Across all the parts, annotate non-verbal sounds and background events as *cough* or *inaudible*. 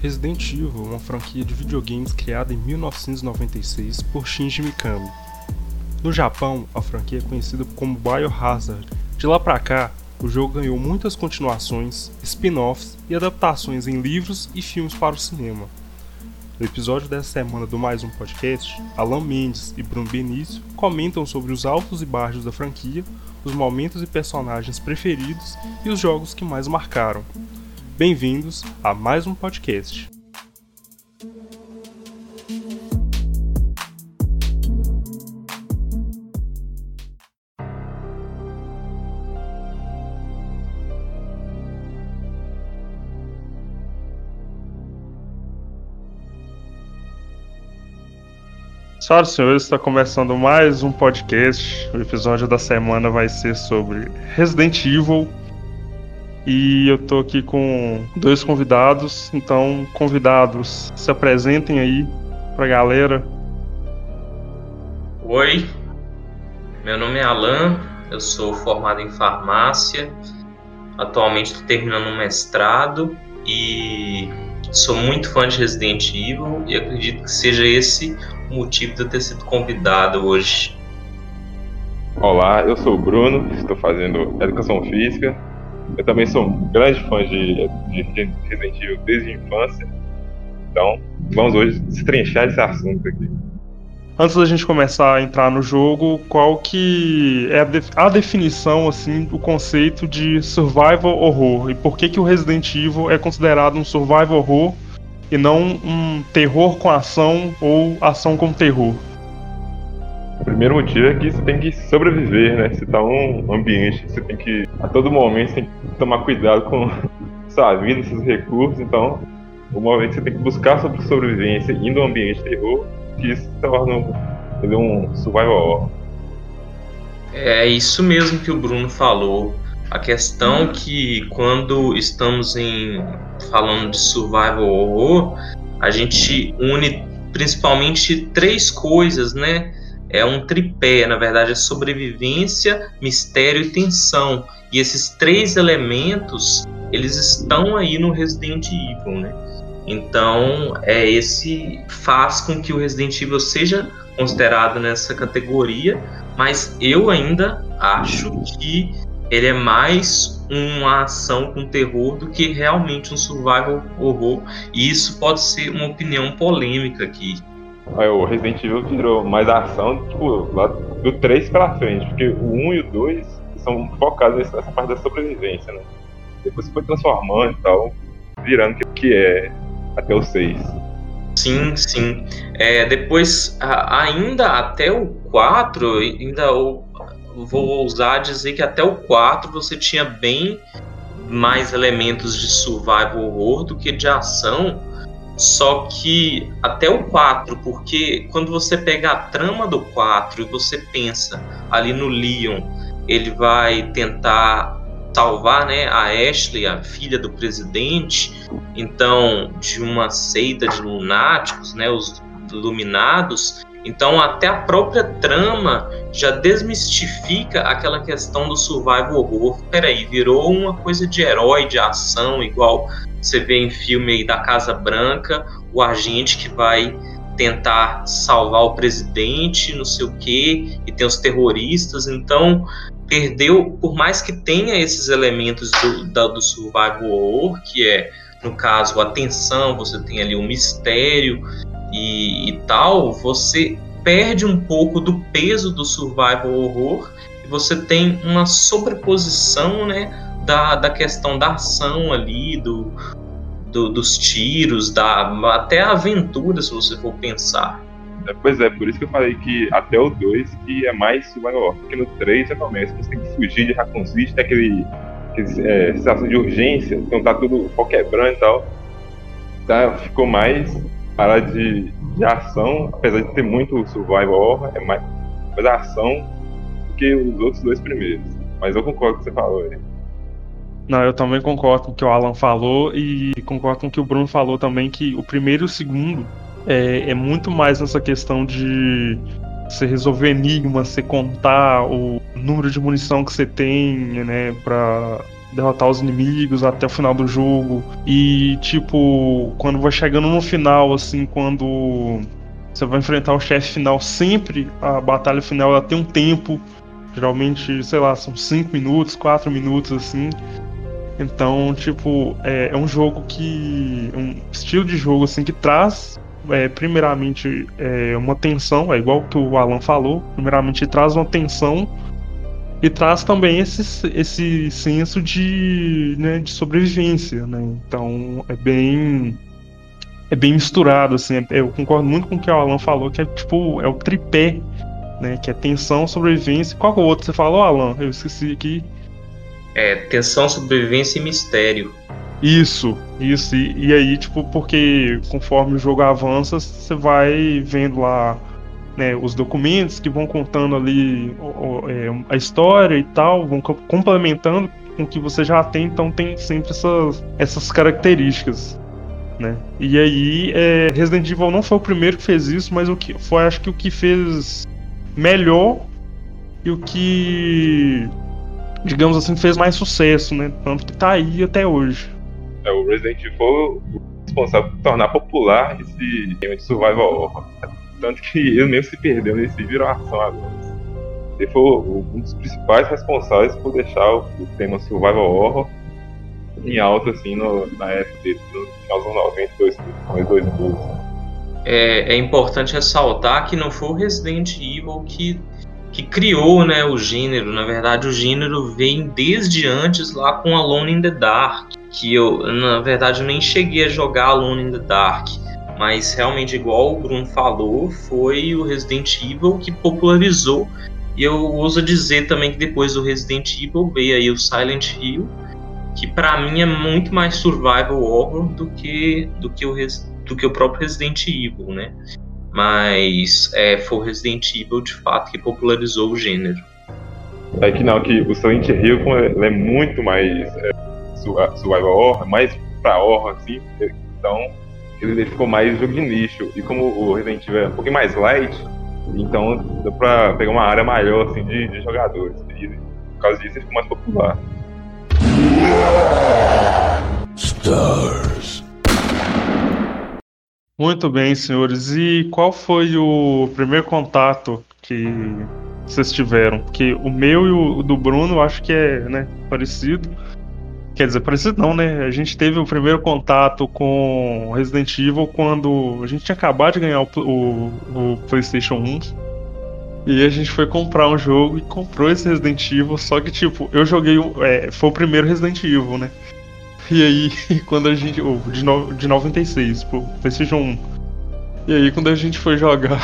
Resident Evil é uma franquia de videogames criada em 1996 por Shinji Mikami. No Japão, a franquia é conhecida como Biohazard. De lá pra cá, o jogo ganhou muitas continuações, spin-offs e adaptações em livros e filmes para o cinema. No episódio dessa semana do Mais Um Podcast, Alan Mendes e Bruno Benício comentam sobre os altos e baixos da franquia, os momentos e personagens preferidos e os jogos que mais marcaram. Bem-vindos a mais um podcast. Senhoras e senhores, está começando mais um podcast. O episódio da semana vai ser sobre Resident Evil e eu tô aqui com dois convidados. Então, convidados, se apresentem aí pra galera. Oi, meu nome é Alan, eu sou formado em farmácia. Atualmente estou terminando um mestrado e sou muito fã de Resident Evil e acredito que seja esse o motivo de eu ter sido convidado hoje. Olá, eu sou o Bruno, estou fazendo Educação Física eu também sou um grande fã de, de Resident Evil desde a infância. Então, vamos hoje destrinchar esse assunto aqui. Antes da gente começar a entrar no jogo, qual que é a, de a definição, assim, do conceito de survival horror? E por que que o Resident Evil é considerado um survival horror e não um terror com ação ou ação com terror? O primeiro motivo é que você tem que sobreviver, né? Você tá num ambiente você tem que, a todo momento, você tem que tomar cuidado com *laughs* sua vida, seus recursos. Então, que você tem que buscar sobre sobrevivência indo um ambiente de terror, que isso torna um survival horror. É isso mesmo que o Bruno falou. A questão que quando estamos em falando de survival horror, a gente une principalmente três coisas, né? é um tripé, na verdade é sobrevivência, mistério e tensão. E esses três elementos, eles estão aí no Resident Evil, né? Então, é esse faz com que o Resident Evil seja considerado nessa categoria, mas eu ainda acho que ele é mais uma ação com terror do que realmente um survival horror. E isso pode ser uma opinião polêmica aqui. Aí o Resident Evil virou mais ação, tipo, do 3 pra frente, porque o 1 e o 2 são focados nessa parte da sobrevivência, né? Depois foi transformando e tal, virando que, que é até o 6. Sim, sim. É, depois, ainda até o 4, ainda eu vou ousar dizer que até o 4 você tinha bem mais elementos de survival horror do que de ação só que até o 4, porque quando você pega a trama do 4 e você pensa ali no Leon, ele vai tentar salvar né, a Ashley, a filha do presidente, então de uma seita de lunáticos, né, os iluminados. Então até a própria trama já desmistifica aquela questão do survival horror. Peraí, virou uma coisa de herói, de ação, igual você vê em filme aí da Casa Branca, o agente que vai tentar salvar o presidente, não sei o quê, e tem os terroristas. Então, perdeu, por mais que tenha esses elementos do, da, do survival horror, que é, no caso, a tensão, você tem ali o um mistério e, e tal, você perde um pouco do peso do survival horror e você tem uma sobreposição, né? da, da questão da ação ali, do, do, dos tiros, da, até a aventura, se você for pensar. É, pois é, por isso que eu falei que até o 2 que é mais survival porque no 3 já começa, você tem que fugir de Raccoon City, tem aquele, aquele é, sensação de urgência, então tá tudo pau quebrando e tal. Tá, ficou mais parada de, de ação, apesar de ter muito survival horror, é mais, mais ação do que os outros dois primeiros. Mas eu concordo com o que você falou aí. Não, eu também concordo com o que o Alan falou e concordo com o que o Bruno falou também, que o primeiro e o segundo é, é muito mais nessa questão de você resolver enigmas, você contar o número de munição que você tem, né, pra derrotar os inimigos até o final do jogo. E, tipo, quando vai chegando no final, assim, quando você vai enfrentar o chefe final, sempre a batalha final ela tem um tempo. Geralmente, sei lá, são 5 minutos, 4 minutos, assim. Então, tipo, é, é, um jogo que. um estilo de jogo assim que traz. É, primeiramente, é, uma tensão, é igual que o Alan falou. Primeiramente, traz uma tensão e traz também esse, esse senso de, né, de sobrevivência, né? Então é bem é bem misturado assim. Eu concordo muito com o que o Alan falou, que é tipo é o tripé, né? Que é tensão, sobrevivência. Qual que é o outro você falou, Alan? Eu esqueci aqui. É tensão, sobrevivência e mistério. Isso, isso. E, e aí, tipo, porque conforme o jogo avança, você vai vendo lá né, os documentos que vão contando ali é, a história e tal, vão complementando com o que você já tem, então tem sempre essas, essas características. Né? E aí, é, Resident Evil não foi o primeiro que fez isso, mas o que foi, acho que o que fez melhor e o que, digamos assim, fez mais sucesso, né? Tanto que tá aí até hoje. É, o Resident Evil responsável por tornar popular esse game de survival horror. Tanto que ele mesmo se perdeu nesse viração agora. Ele foi um dos principais responsáveis por deixar o, tema Survival Horror em alta, assim, no, na época dele, no final dos 90, 2012. É, é importante ressaltar que não foi o Resident Evil que, que criou né, o gênero. Na verdade, o gênero vem desde antes lá com Alone in the Dark. Que eu, na verdade, eu nem cheguei a jogar Alone in the Dark mas realmente, igual o Bruno falou, foi o Resident Evil que popularizou. E eu ouso dizer também que depois do Resident Evil veio aí o Silent Hill, que para mim é muito mais survival horror do que, do que, o, do que o próprio Resident Evil, né? Mas é, foi o Resident Evil de fato que popularizou o gênero. É que não, que o Silent Hill é muito mais é, survival horror, mais pra horror, assim. Então, ele ficou mais jogo de nicho. E como o Resident Evil é um pouquinho mais light, então deu pra pegar uma área maior assim, de, de jogadores. E por causa disso ele ficou mais popular. Stars. Muito bem, senhores. E qual foi o primeiro contato que vocês tiveram? Porque o meu e o do Bruno acho que é né, parecido. Quer dizer, parecido não, né? A gente teve o primeiro contato com Resident Evil quando a gente tinha acabado de ganhar o, o, o PlayStation 1. E a gente foi comprar um jogo e comprou esse Resident Evil. Só que, tipo, eu joguei. É, foi o primeiro Resident Evil, né? E aí, *laughs* quando a gente. Oh, de, no, de 96, pro PlayStation 1. E aí, quando a gente foi jogar.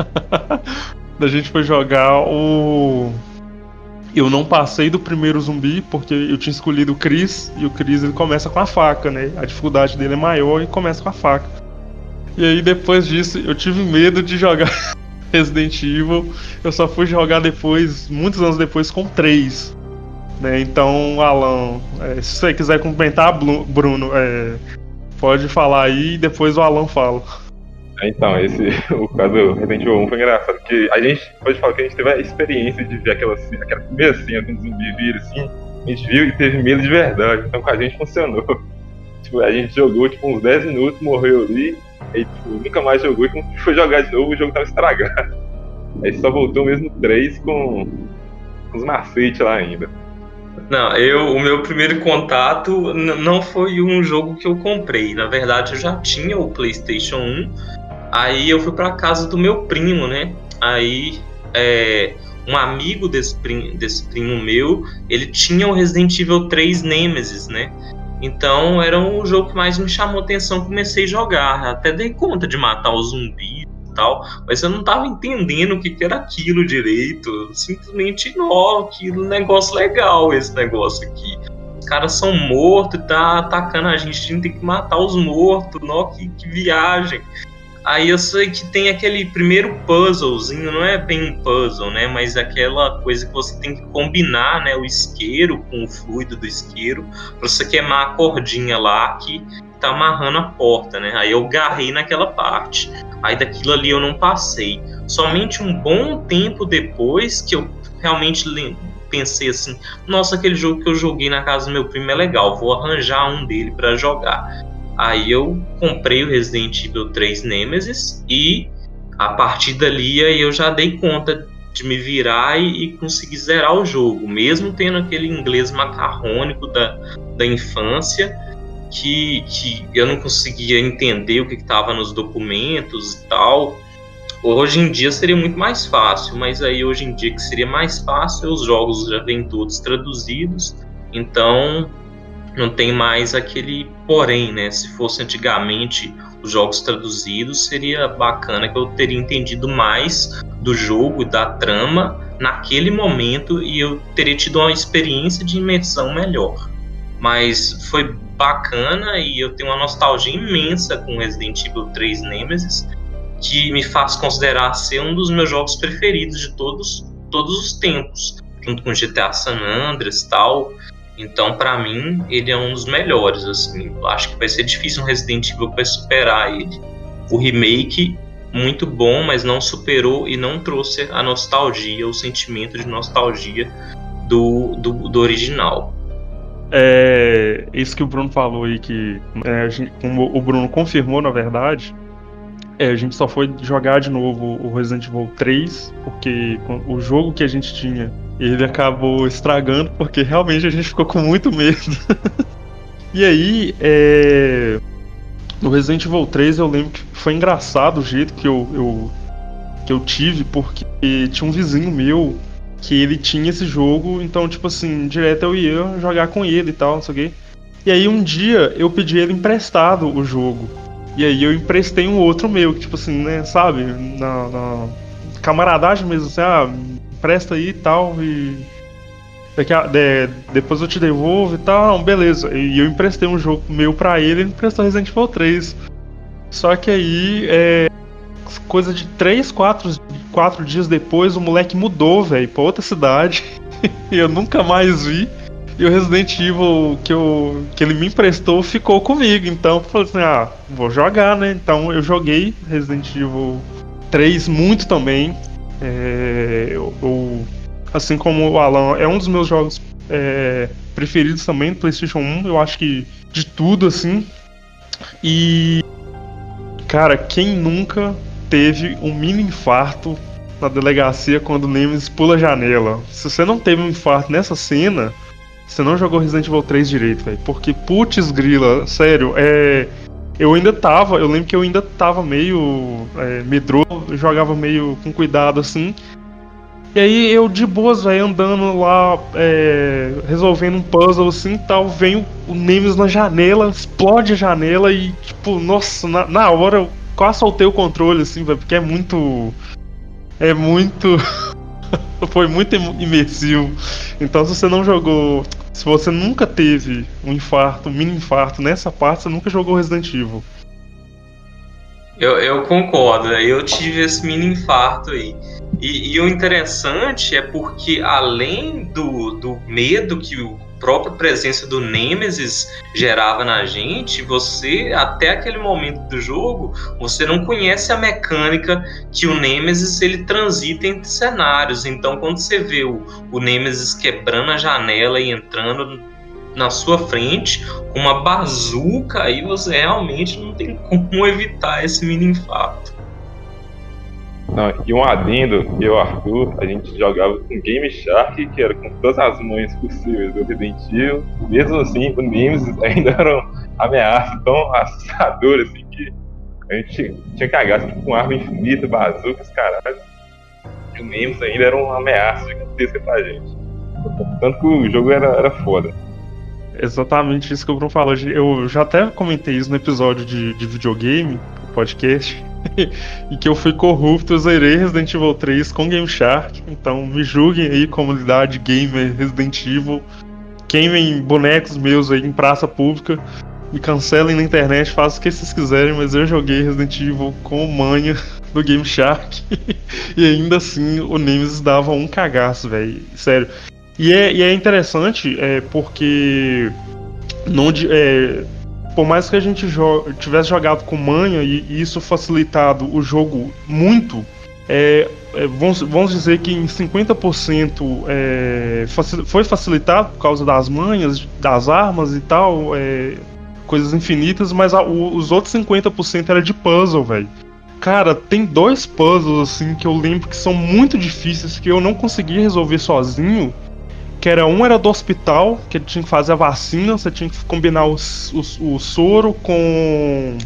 *laughs* a gente foi jogar o eu não passei do primeiro zumbi porque eu tinha escolhido o Chris e o Chris ele começa com a faca, né? A dificuldade dele é maior e começa com a faca. E aí depois disso eu tive medo de jogar *laughs* Resident Evil. Eu só fui jogar depois, muitos anos depois, com 3. Né? Então, Alan, é, se você quiser comentar, Bruno, é, pode falar aí e depois o Alan fala. Então, esse, *laughs* o caso do Resident Evil 1 foi engraçado, porque a gente pode falar que a gente teve a experiência de ver aquela, aquela primeira cena do zumbi vir assim, a gente viu e teve medo de verdade, então com a gente funcionou. *laughs* Tipo, a gente jogou tipo, uns 10 minutos, morreu ali, aí tipo, nunca mais jogou e quando foi jogar de novo o jogo tava estragado. *laughs* Aí só voltou mesmo 3 com, com os macetes lá ainda. Não, eu, o meu primeiro contato não foi um jogo que eu comprei. Na verdade, eu já tinha o PlayStation 1 Aí eu fui para casa do meu primo, né? Aí é, um amigo desse, prim, desse primo meu, ele tinha o Resident Evil 3 Nemesis, né? Então era um jogo que mais me chamou atenção, comecei a jogar. Até dei conta de matar os zumbis e tal, mas eu não tava entendendo o que, que era aquilo direito. Simplesmente, não, que negócio legal esse negócio aqui. Os caras são mortos tá atacando a gente, a gente tem que matar os mortos, nó, que, que viagem. Aí eu sei que tem aquele primeiro puzzlezinho, não é bem um puzzle, né? Mas aquela coisa que você tem que combinar, né? O isqueiro com o fluido do isqueiro para você queimar a cordinha lá que tá amarrando a porta, né? Aí eu garrei naquela parte. Aí daquilo ali eu não passei. Somente um bom tempo depois que eu realmente pensei assim: nossa, aquele jogo que eu joguei na casa do meu primo é legal, vou arranjar um dele para jogar. Aí eu comprei o Resident Evil 3 Nemesis e a partir dali eu já dei conta de me virar e, e conseguir zerar o jogo, mesmo tendo aquele inglês macarrônico da, da infância que, que eu não conseguia entender o que estava nos documentos e tal. Hoje em dia seria muito mais fácil, mas aí hoje em dia que seria mais fácil, os jogos já vêm todos traduzidos, então não tem mais aquele porém, né? Se fosse antigamente os jogos traduzidos, seria bacana que eu teria entendido mais do jogo e da trama naquele momento e eu teria tido uma experiência de imersão melhor. Mas foi bacana e eu tenho uma nostalgia imensa com Resident Evil 3 Nemesis, que me faz considerar ser um dos meus jogos preferidos de todos, todos os tempos, junto com GTA San Andreas e tal. Então, para mim, ele é um dos melhores. Assim, eu acho que vai ser difícil um Resident Evil para superar ele. O remake muito bom, mas não superou e não trouxe a nostalgia, o sentimento de nostalgia do, do, do original. É isso que o Bruno falou aí, que é, gente, como o Bruno confirmou, na verdade, é, a gente só foi jogar de novo o Resident Evil 3, porque o jogo que a gente tinha, ele acabou estragando, porque realmente a gente ficou com muito medo. *laughs* e aí, é, no Resident Evil 3 eu lembro que foi engraçado o jeito que eu, eu, que eu tive, porque tinha um vizinho meu que ele tinha esse jogo, então, tipo assim, direto eu ia jogar com ele e tal, não sei o quê. E aí um dia eu pedi ele emprestado o jogo. E aí eu emprestei um outro meu, que tipo assim, né, sabe? Na, na camaradagem mesmo, assim, ah, empresta aí e tal, e. Daqui a, de, depois eu te devolvo e tal, beleza. E eu emprestei um jogo meu pra ele, ele emprestou Resident Evil 3. Só que aí, é, coisa de 3, 4, 4 dias depois, o moleque mudou, velho, pra outra cidade. *laughs* e eu nunca mais vi. E o Resident Evil que, eu, que ele me emprestou ficou comigo. Então eu falei assim: ah, vou jogar, né? Então eu joguei Resident Evil 3 muito também. É, eu, eu, assim como o Alan, é um dos meus jogos é, preferidos também do PlayStation 1. Eu acho que de tudo, assim. E. Cara, quem nunca teve um mini infarto na delegacia quando o Nemesis pula a janela? Se você não teve um infarto nessa cena você não jogou Resident Evil 3 direito, velho. Porque, putz, grila, sério, é. Eu ainda tava, eu lembro que eu ainda tava meio é, medroso, jogava meio com cuidado assim. E aí eu de boas, velho, andando lá, é, resolvendo um puzzle assim tal, vem o, Nemesis na janela, explode a janela e, tipo, nossa, na, na hora eu quase soltei o controle, assim, velho, porque é muito. É muito. *laughs* *laughs* Foi muito imersivo. Então, se você não jogou. Se você nunca teve um infarto, um mini infarto nessa parte, você nunca jogou Resident Evil. Eu, eu concordo, eu tive esse mini infarto aí. E, e, o interessante é porque, além do, do medo que o própria presença do Nemesis gerava na gente, você, até aquele momento do jogo, você não conhece a mecânica que o Nemesis ele transita entre cenários. Então, quando você vê o, o Nemesis quebrando a janela e entrando na sua frente com uma bazuca, aí você realmente não tem *laughs* como evitar esse mini infarto. Não, e um adendo, eu Arthur, a gente jogava com Game Shark, que era com todas as mães possíveis do Resident Evil. Mesmo assim, o Nemesis *laughs* ainda era uma ameaça tão assustadora assim que a gente tinha cagado tipo, com arma infinita, bazucas, caralho. E o Nemesis ainda era uma ameaça gigantesca pra gente. Tanto que o jogo era, era foda. Exatamente isso que o Bruno falou. Eu já até comentei isso no episódio de, de videogame, podcast *laughs* e que eu fui corrupto, eu zerei Resident Evil 3 com Game Shark. Então me julguem aí, comunidade gamer Resident Evil. Queimem bonecos meus aí em praça pública. Me cancelem na internet, façam o que vocês quiserem, mas eu joguei Resident Evil com manha do Game Shark. *laughs* e ainda assim o Nemesis dava um cagaço, velho. Sério. E é, e é interessante é, porque. Não, é, por mais que a gente tivesse jogado com manha e, e isso facilitado o jogo muito, é, é, vamos, vamos dizer que em 50% é, facil, foi facilitado por causa das manhas, das armas e tal, é, coisas infinitas, mas a, o, os outros 50% era de puzzle, velho. Cara, tem dois puzzles assim que eu lembro que são muito difíceis que eu não consegui resolver sozinho. Que era um era do hospital, que tinha que fazer a vacina, você tinha que combinar o, o, o soro com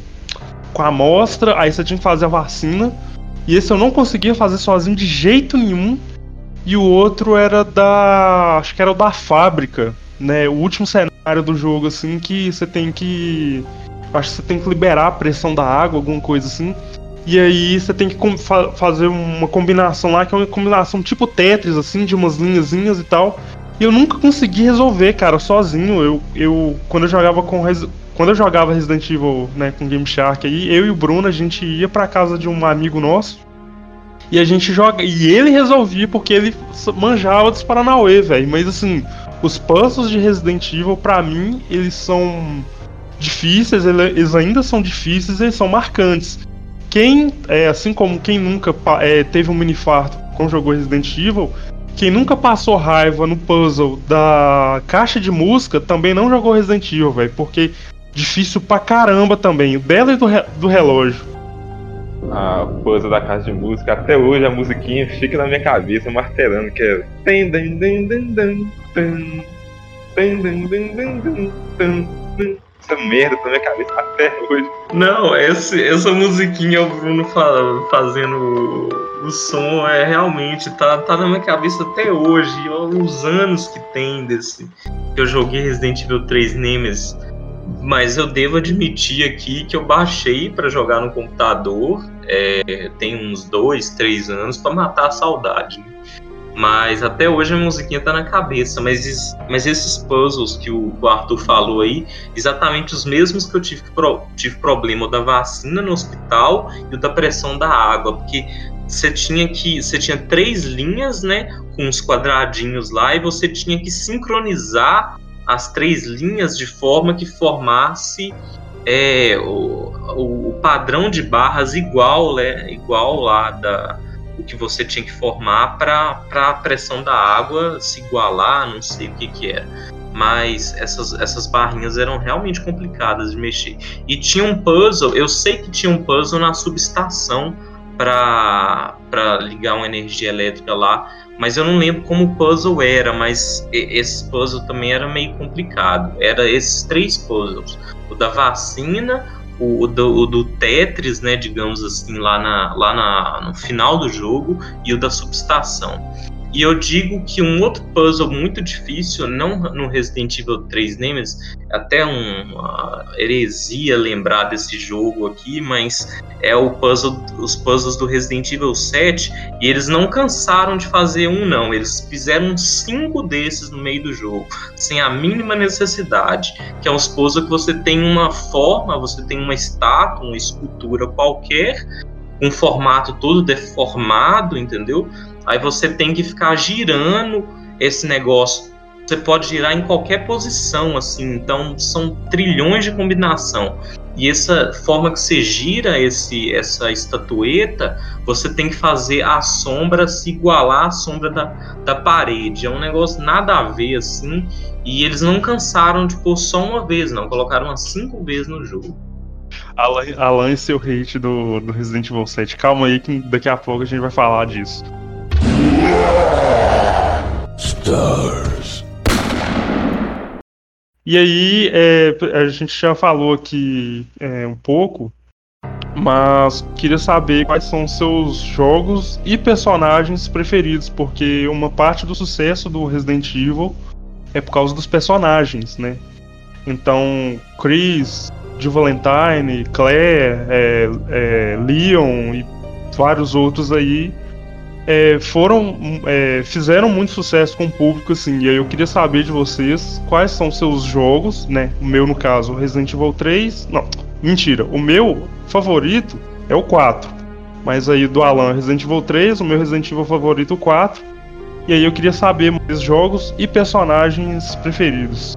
com a amostra, aí você tinha que fazer a vacina. E esse eu não conseguia fazer sozinho de jeito nenhum. E o outro era da. Acho que era o da fábrica, né? O último cenário do jogo, assim, que você tem que. Acho que você tem que liberar a pressão da água, alguma coisa assim. E aí você tem que fa fazer uma combinação lá, que é uma combinação tipo Tetris, assim, de umas linhazinhas e tal. E eu nunca consegui resolver, cara, sozinho. Eu, eu quando eu jogava com quando eu jogava Resident Evil, né, com Game Shark aí, eu e o Bruno, a gente ia pra casa de um amigo nosso e a gente joga. E ele resolvia porque ele manjava dos Paranauê, velho. Mas assim, os puzzles de Resident Evil, pra mim, eles são difíceis, eles ainda são difíceis, eles são marcantes. Quem, é, assim como quem nunca é, teve um mini farto quando jogou Resident Evil, quem nunca passou raiva no puzzle da caixa de música também não jogou Resident Evil, velho, porque difícil pra caramba também. O dela e do, re do relógio. A puzzle da casa de música, até hoje a musiquinha fica na minha cabeça, martelando, que é. Essa merda na minha cabeça até hoje. Não, esse, essa musiquinha, o Bruno fala, fazendo o som, é realmente, tá, tá na minha cabeça até hoje. Os anos que tem desse. Eu joguei Resident Evil 3 Nemesis mas eu devo admitir aqui que eu baixei para jogar no computador é, tem uns dois, três anos para matar a saudade. Né? Mas até hoje a musiquinha tá na cabeça. Mas, mas esses puzzles que o, Arthur falou aí, exatamente os mesmos que eu tive, tive problema da vacina no hospital e o da pressão da água, porque você tinha que você tinha três linhas, né, com uns quadradinhos lá e você tinha que sincronizar as três linhas de forma que formasse é, o, o, padrão de barras igual, né, igual lá da o que você tinha que formar para a pressão da água se igualar, não sei o que que era. Mas essas, essas barrinhas eram realmente complicadas de mexer. E tinha um puzzle, eu sei que tinha um puzzle na subestação para ligar uma energia elétrica lá, mas eu não lembro como o puzzle era, mas esse puzzle também era meio complicado. Era esses três puzzles: o da vacina, o, do, o do, Tetris, né, digamos assim, lá, na, lá na, no final do jogo, e o da subestação. E eu digo que um outro puzzle muito difícil, não no Resident Evil 3 Nemesis, até uma heresia lembrar desse jogo aqui, mas é o puzzle, os puzzles do Resident Evil 7, e eles não cansaram de fazer um não, eles fizeram cinco desses no meio do jogo, sem a mínima necessidade, que é uns puzzles que você tem uma forma, você tem uma estátua, uma escultura qualquer, um formato todo deformado, entendeu? Aí você tem que ficar girando esse negócio. Você pode girar em qualquer posição, assim. Então são trilhões de combinação. E essa forma que você gira esse, essa estatueta, você tem que fazer a sombra se igualar à sombra da, da parede. É um negócio nada a ver, assim. E eles não cansaram de pôr só uma vez, não. Colocaram umas cinco vezes no jogo. Alan, Alan e seu hate do, do Resident Evil 7. Calma aí que daqui a pouco a gente vai falar disso. Stars. E aí, é, a gente já falou aqui é, um pouco, mas queria saber quais são seus jogos e personagens preferidos, porque uma parte do sucesso do Resident Evil é por causa dos personagens, né? Então, Chris, Jill Valentine, Claire, é, é, Leon e vários outros aí é, foram é, fizeram muito sucesso com o público, assim. E aí eu queria saber de vocês quais são seus jogos, né? O meu, no caso, Resident Evil 3. Não, mentira. O meu favorito é o 4. Mas aí do Alan, Resident Evil 3, o meu Resident Evil favorito, o 4. E aí eu queria saber mais jogos e personagens preferidos.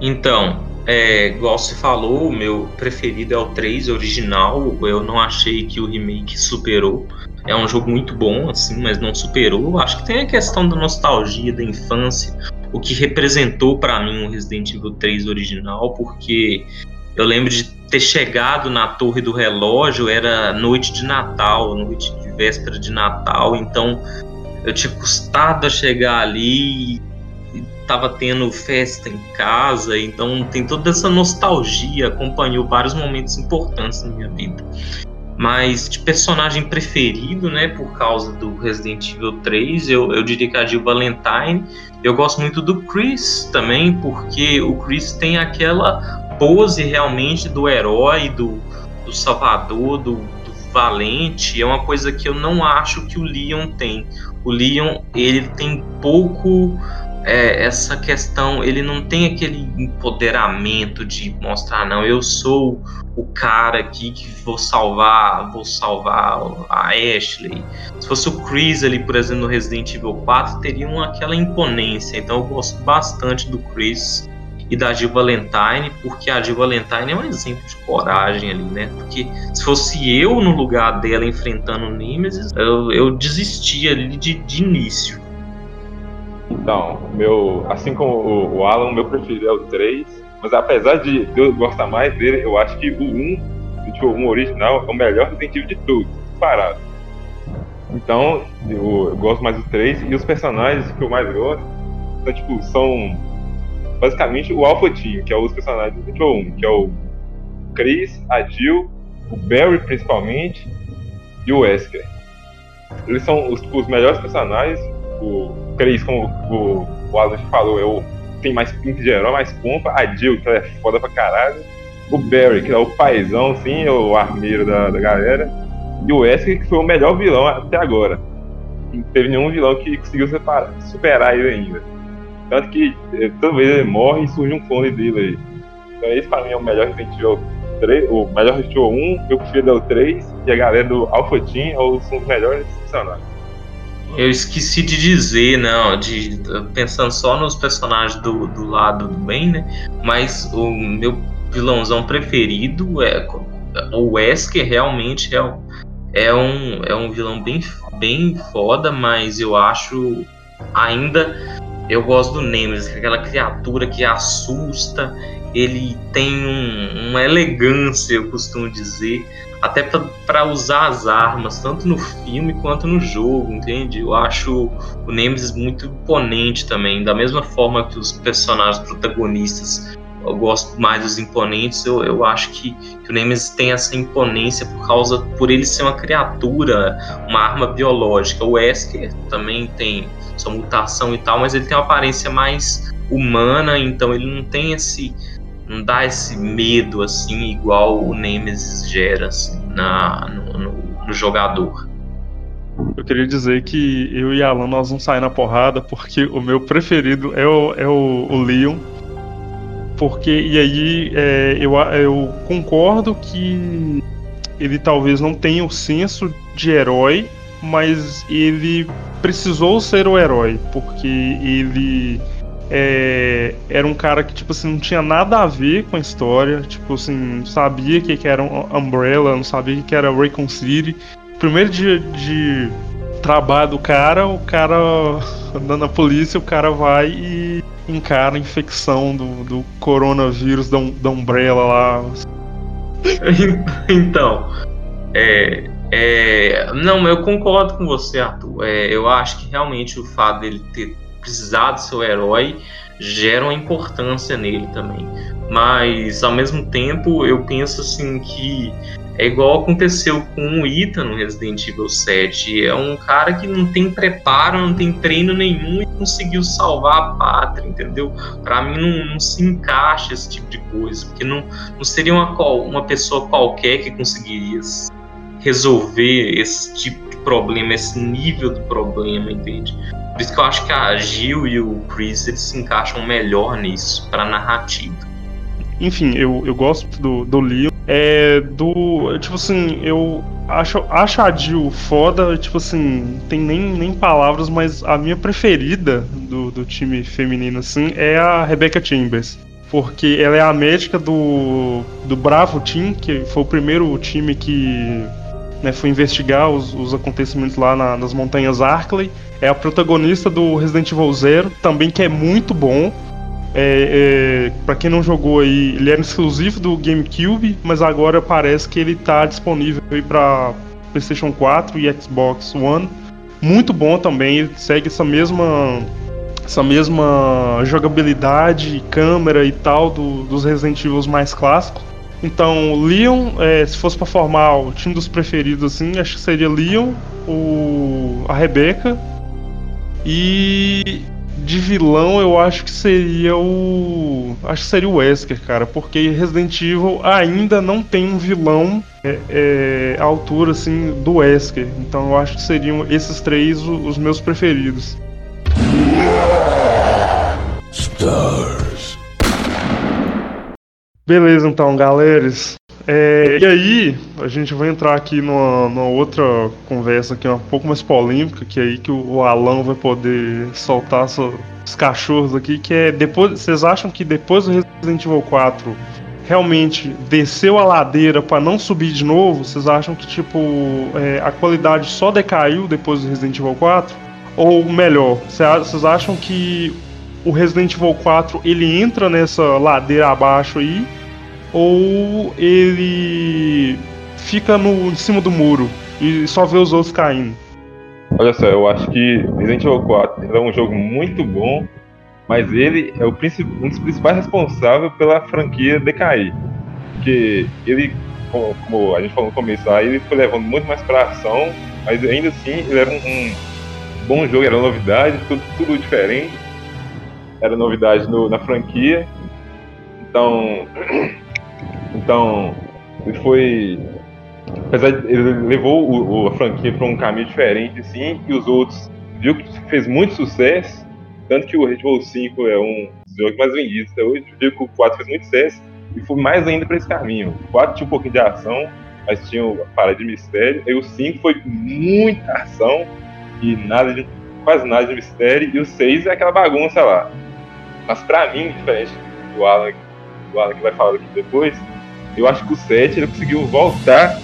Então, é, igual se falou, o meu preferido é o 3 original. Eu não achei que o remake superou. É um jogo muito bom, assim, mas não superou. Acho que tem a questão da nostalgia, da infância, o que representou para mim o Resident Evil 3 original, porque eu lembro de ter chegado na torre do relógio, era noite de Natal, noite de véspera de Natal, então eu tinha custado a chegar ali e tava tendo festa em casa, então tem toda essa nostalgia, acompanhou vários momentos importantes na minha vida. Mas de personagem preferido, né, por causa do Resident Evil 3, eu, eu diria que a Jill Valentine. Eu gosto muito do Chris também, porque o Chris tem aquela pose realmente do herói, do, do salvador, do, do valente. É uma coisa que eu não acho que o Leon tem. O Leon, ele tem pouco é, essa questão, ele não tem aquele empoderamento de mostrar, não, eu sou o cara aqui que vou salvar, vou salvar a Ashley. Se fosse o Chris ali, por exemplo, no Resident Evil 4, teriam aquela imponência. Então eu gosto bastante do Chris e da Jill Valentine, porque a Jill Valentine é um exemplo de coragem ali, né? Porque se fosse eu no lugar dela enfrentando o Nemesis, eu, eu desistia ali de, de início. Então, meu, assim como o, o Alan, meu preferido é o 3, mas apesar de eu gostar mais dele, eu acho que o 1, tipo, o 1 original, é o melhor Resident de todos, parado. Então, eu, eu, gosto mais do 3 e os personagens que eu mais gosto são, tipo, são basicamente o Alpha Team, que é os personagens do Resident 1, que é o Chris, a Jill, o Barry principalmente e o Wesker. Eles são os, tipo, os melhores personagens o Chris, como o, o Alan falou, é o, tem mais pinta de herói, mais pompa. A Jill, que é foda pra caralho. O Barry, que é o paizão, assim, é o armeiro da, da galera. E o Wesker, que foi o melhor vilão até agora. Não teve nenhum vilão que conseguiu separar, superar ele ainda. Tanto que eh, toda vez ele morre e surge um clone dele aí. Então esse pra mim é o melhor Resident Evil 3, o melhor Resident Evil 1, eu prefiro o 3, e a galera do Alpha Team são os melhores funcionários. Eu esqueci de dizer, não, de, pensando só nos personagens do, do lado do bem, né? Mas o meu vilãozão preferido é o Wesker, realmente é, é, um, é um vilão bem, bem foda, mas eu acho ainda. Eu gosto do Nemesis, é aquela criatura que assusta, ele tem um, uma elegância, eu costumo dizer até para usar as armas, tanto no filme quanto no jogo, entende? Eu acho o Nemesis muito imponente também, da mesma forma que os personagens protagonistas eu gosto mais dos imponentes, eu, eu acho que, que, o Nemesis tem essa imponência por causa por ele ser uma criatura, uma arma biológica. O Wesker também tem sua mutação e tal, mas ele tem uma aparência mais humana, então ele não tem esse não dá esse medo assim igual o Nemesis gera assim, na, no, no, no, jogador. Eu queria dizer que eu e Alan nós vamos sair na porrada porque o meu preferido é o, é o, o Leon. Porque, e aí é, eu, eu concordo que ele talvez não tenha o senso de herói, mas ele precisou ser o herói, porque ele é, era um cara que, tipo assim, não tinha nada a ver com a história. Tipo assim, sabia que, que era um Umbrella, não sabia que era Raycon City. Primeiro dia de trabalho do cara, o cara andando na polícia, o cara vai e encara a infecção do, do coronavírus da, da Umbrella lá. *laughs* então, é, é, não, eu concordo com você, Arthur. É, eu acho que realmente o fato dele ter precisar do seu herói gera uma importância nele também. Mas ao mesmo tempo eu penso assim que é igual aconteceu com o Ita no Resident Evil 7. É um cara que não tem preparo, não tem treino nenhum e conseguiu salvar a pátria, entendeu? Para mim não, não, se encaixa esse tipo de coisa, porque não, não seria uma, uma pessoa qualquer que conseguiria resolver esse tipo de problema, esse nível de problema, entende? Por isso que eu acho que a Jill e o Chris eles se encaixam melhor nisso, pra narrativa. Enfim, eu, eu gosto do, do Leon. É do. Tipo assim, eu acho, acho a Jill foda, tipo assim, tem nem, nem palavras, mas a minha preferida do, do time feminino, assim, é a Rebecca Chambers. porque ela é a médica do, do Bravo Team, que foi o primeiro time que né, foi investigar os, os acontecimentos lá na, nas montanhas Arkley. É a protagonista do Resident Evil Zero, também que é muito bom. É, é, para quem não jogou aí, ele era exclusivo do GameCube, mas agora parece que ele está disponível para PlayStation 4 e Xbox One. Muito bom também, ele segue essa mesma essa mesma jogabilidade, câmera e tal do, dos Resident Evil mais clássicos. Então, Leon, é, se fosse para formar o time dos preferidos, assim, acho que seria Leon, o, a Rebecca e de vilão eu acho que seria o. Acho que seria o Wesker, cara, porque Resident Evil ainda não tem um vilão é, é, à altura assim do Wesker. Então eu acho que seriam esses três os meus preferidos. Stars. Beleza, então, galeras. É, e aí, a gente vai entrar aqui numa, numa, outra conversa aqui, um pouco mais polêmica, que é aí que o Alan vai poder soltar os cachorros aqui, que é depois. Vocês acham que depois do Resident Evil 4 realmente desceu a ladeira para não subir de novo? Vocês acham que tipo é, a qualidade só decaiu depois do Resident Evil 4? Ou melhor, vocês acham que o Resident Evil 4 ele entra nessa ladeira abaixo aí? Ou ele fica no, em cima do muro e só vê os outros caindo? Olha só, eu acho que Resident Evil 4 é um jogo muito bom, mas ele é o um dos principais responsáveis pela franquia decair. Porque ele, como, a gente falou no começo, aí ele foi levando muito mais pra ação, mas ainda assim ele era um, um bom jogo, era novidade, tudo, tudo diferente. Era novidade no, na franquia. Então, então ele foi. Apesar de, ele levou o, o, a franquia para um caminho diferente, assim, e os outros viu que fez muito sucesso. Tanto que o Red Bull 5 é um dos jogos mais vendidos até hoje. Viu que o 4 fez muito sucesso e foi mais ainda para esse caminho. O 4 tinha um pouquinho de ação, mas tinha a parada de mistério. E o 5 foi muita ação e nada de, quase nada de mistério. E o 6 é aquela bagunça lá. Mas pra mim, diferente do Alan, do Alan que vai falar aqui depois, eu acho que o 7 ele conseguiu voltar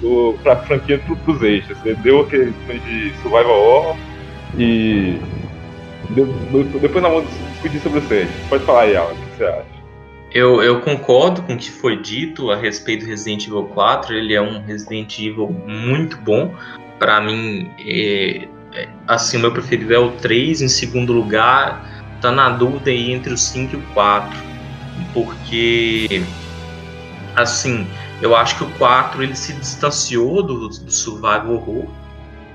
do, pra franquia pro, pros eixos. Ele deu aquele de survival horror e depois nós vamos discutir sobre o 7. Pode falar aí, Alan, o que você acha? Eu, eu, concordo com o que foi dito a respeito do Resident Evil 4. Ele é um Resident Evil muito bom. Para mim, é, assim, o meu preferido é o 3. Em segundo lugar, tá na dúvida aí entre o 5 e o 4. Porque, assim, eu acho que o 4 ele se distanciou do, do survival horror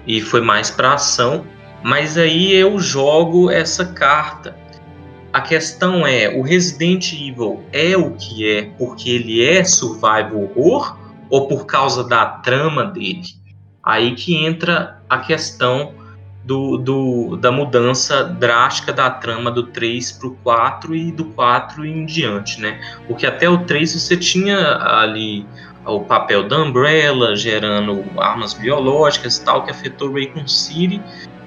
e foi mais para ação. Mas aí eu jogo essa carta. A questão é, o Resident Evil é o que é porque ele é survival horror ou por causa da trama dele? Aí que entra a questão do, do, da mudança drástica da trama do 3 para o 4 e do 4 em diante, né? Porque até o 3 você tinha ali o papel da Umbrella gerando armas biológicas e tal que afetou Raycon City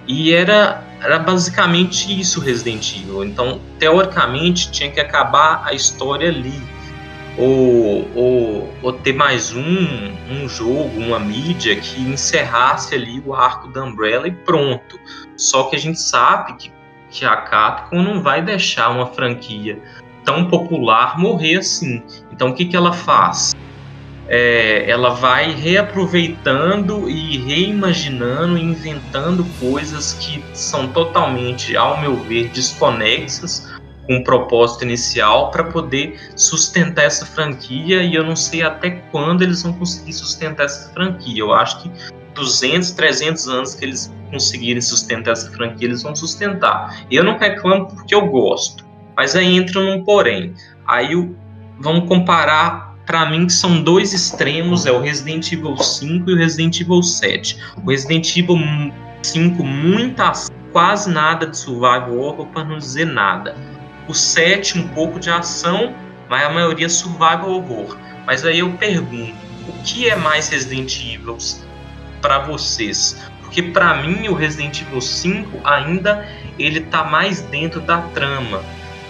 e era, era basicamente isso Resident Evil. Então, teoricamente, tinha que acabar a história ali. Ou, ou, ou ter mais um, um jogo, uma mídia que encerrasse ali o arco da Umbrella e pronto. Só que a gente sabe que, que a Capcom não vai deixar uma franquia tão popular morrer assim. Então o que, que ela faz? é, ela vai reaproveitando e reimaginando, inventando coisas que são totalmente, ao meu ver, desconexas com o propósito inicial para poder sustentar essa franquia e eu não sei até quando eles vão conseguir sustentar essa franquia. Eu acho que 200, 300 anos que eles conseguirem sustentar essa franquia, eles vão sustentar. Eu não reclamo porque eu gosto, mas aí entra num porém. Aí o, vamos comparar para mim são dois extremos, é o Resident Evil 5 e o Resident Evil 7. O Resident Evil 5 muita quase nada de survival horror para não dizer nada. O 7 um pouco de ação, mas a maioria survival horror. Mas aí eu pergunto, o que é mais Resident Evil para vocês? Porque para mim o Resident Evil 5 ainda ele tá mais dentro da trama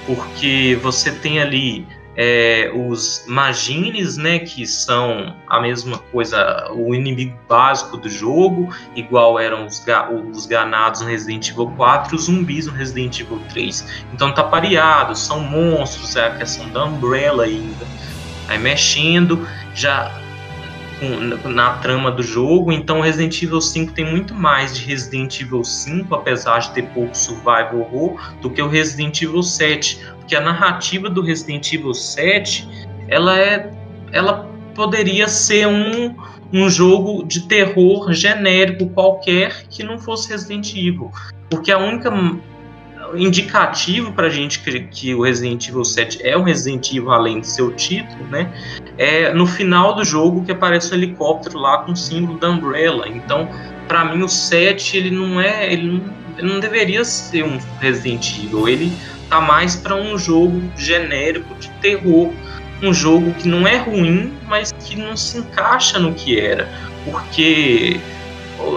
porque você tem ali é, os Magines, né, que são a mesma coisa, o inimigo básico do jogo, igual eram os, ga os ganados no Resident Evil 4 e os zumbis no Resident Evil 3. Então tá pareado, são monstros, é a questão da Umbrella ainda. Aí mexendo, já na trama do jogo, então Resident Evil 5 tem muito mais de Resident Evil 5, apesar de ter pouco survival horror, do que o Resident Evil 7, porque a narrativa do Resident Evil 7, ela é ela poderia ser um, um jogo de terror genérico qualquer que não fosse Resident Evil, porque a única indicativo para a gente que, que, o Resident Evil 7 é um Resident Evil além de seu título, né? É no final do jogo que aparece um helicóptero lá com o símbolo da Umbrella. Então, para mim o 7 ele não é, ele não, ele não deveria ser um Resident Evil. Ele tá mais para um jogo genérico de terror, um jogo que não é ruim, mas que não se encaixa no que era, porque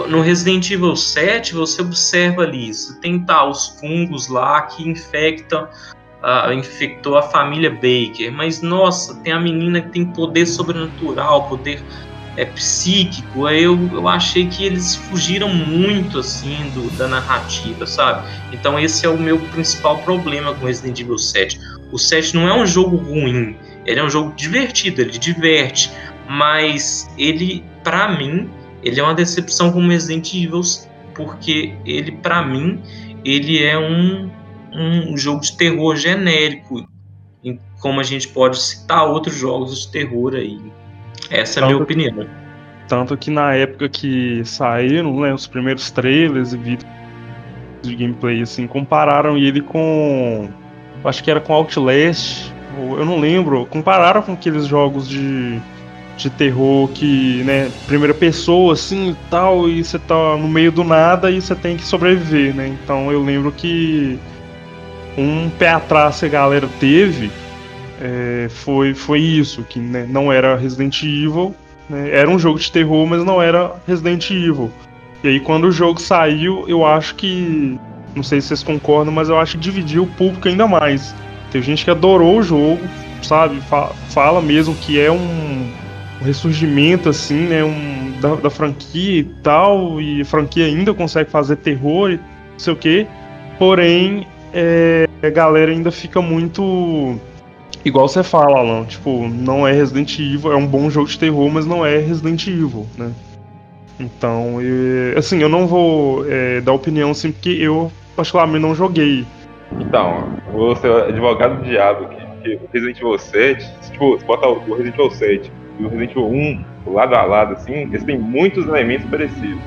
no Resident Evil 7 você observa ali, você tem tá, os fungos lá que infectam, uh, infectou a família Baker, mas nossa, tem a menina que tem poder sobrenatural, poder é, psíquico, eu, eu achei que eles fugiram muito assim do, da narrativa, sabe? Então esse é o meu principal problema com Resident Evil 7. O 7 não é um jogo ruim, ele é um jogo divertido, ele diverte, mas ele, para mim, ele é uma decepção como Resident Evil, porque ele, para mim, ele é um, um jogo de terror genérico, como a gente pode citar outros jogos de terror aí. Essa é a minha opinião. Tanto que na época que saíram né, os primeiros trailers e vídeos de gameplay, assim, compararam ele com. Acho que era com Outlast, eu não lembro. Compararam com aqueles jogos de de terror que, né, primeira pessoa assim e tal, e você tá no meio do nada e você tem que sobreviver, né? Então eu lembro que um pé atrás que a galera teve é, foi, foi isso, que né, não era Resident Evil, né, era um jogo de terror, mas não era Resident Evil. E aí quando o jogo saiu, eu acho que. Não sei se vocês concordam, mas eu acho que dividiu o público ainda mais. Teve gente que adorou o jogo, sabe? Fala mesmo que é um um ressurgimento assim, né, um, da, da, franquia e tal, e a franquia ainda consegue fazer terror e não sei o que. Porém, é, a galera ainda fica muito igual você fala, Alan, tipo, não é Resident Evil, é um bom jogo de terror, mas não é Resident Evil, né? Então, assim, eu não vou é, dar opinião assim, porque eu particularmente não joguei. Então, vou ser advogado do diabo aqui, porque o Resident Evil 7, tipo, bota o Resident Evil 7 e o Resident Evil 1, lado a lado, assim, eles têm muitos elementos parecidos.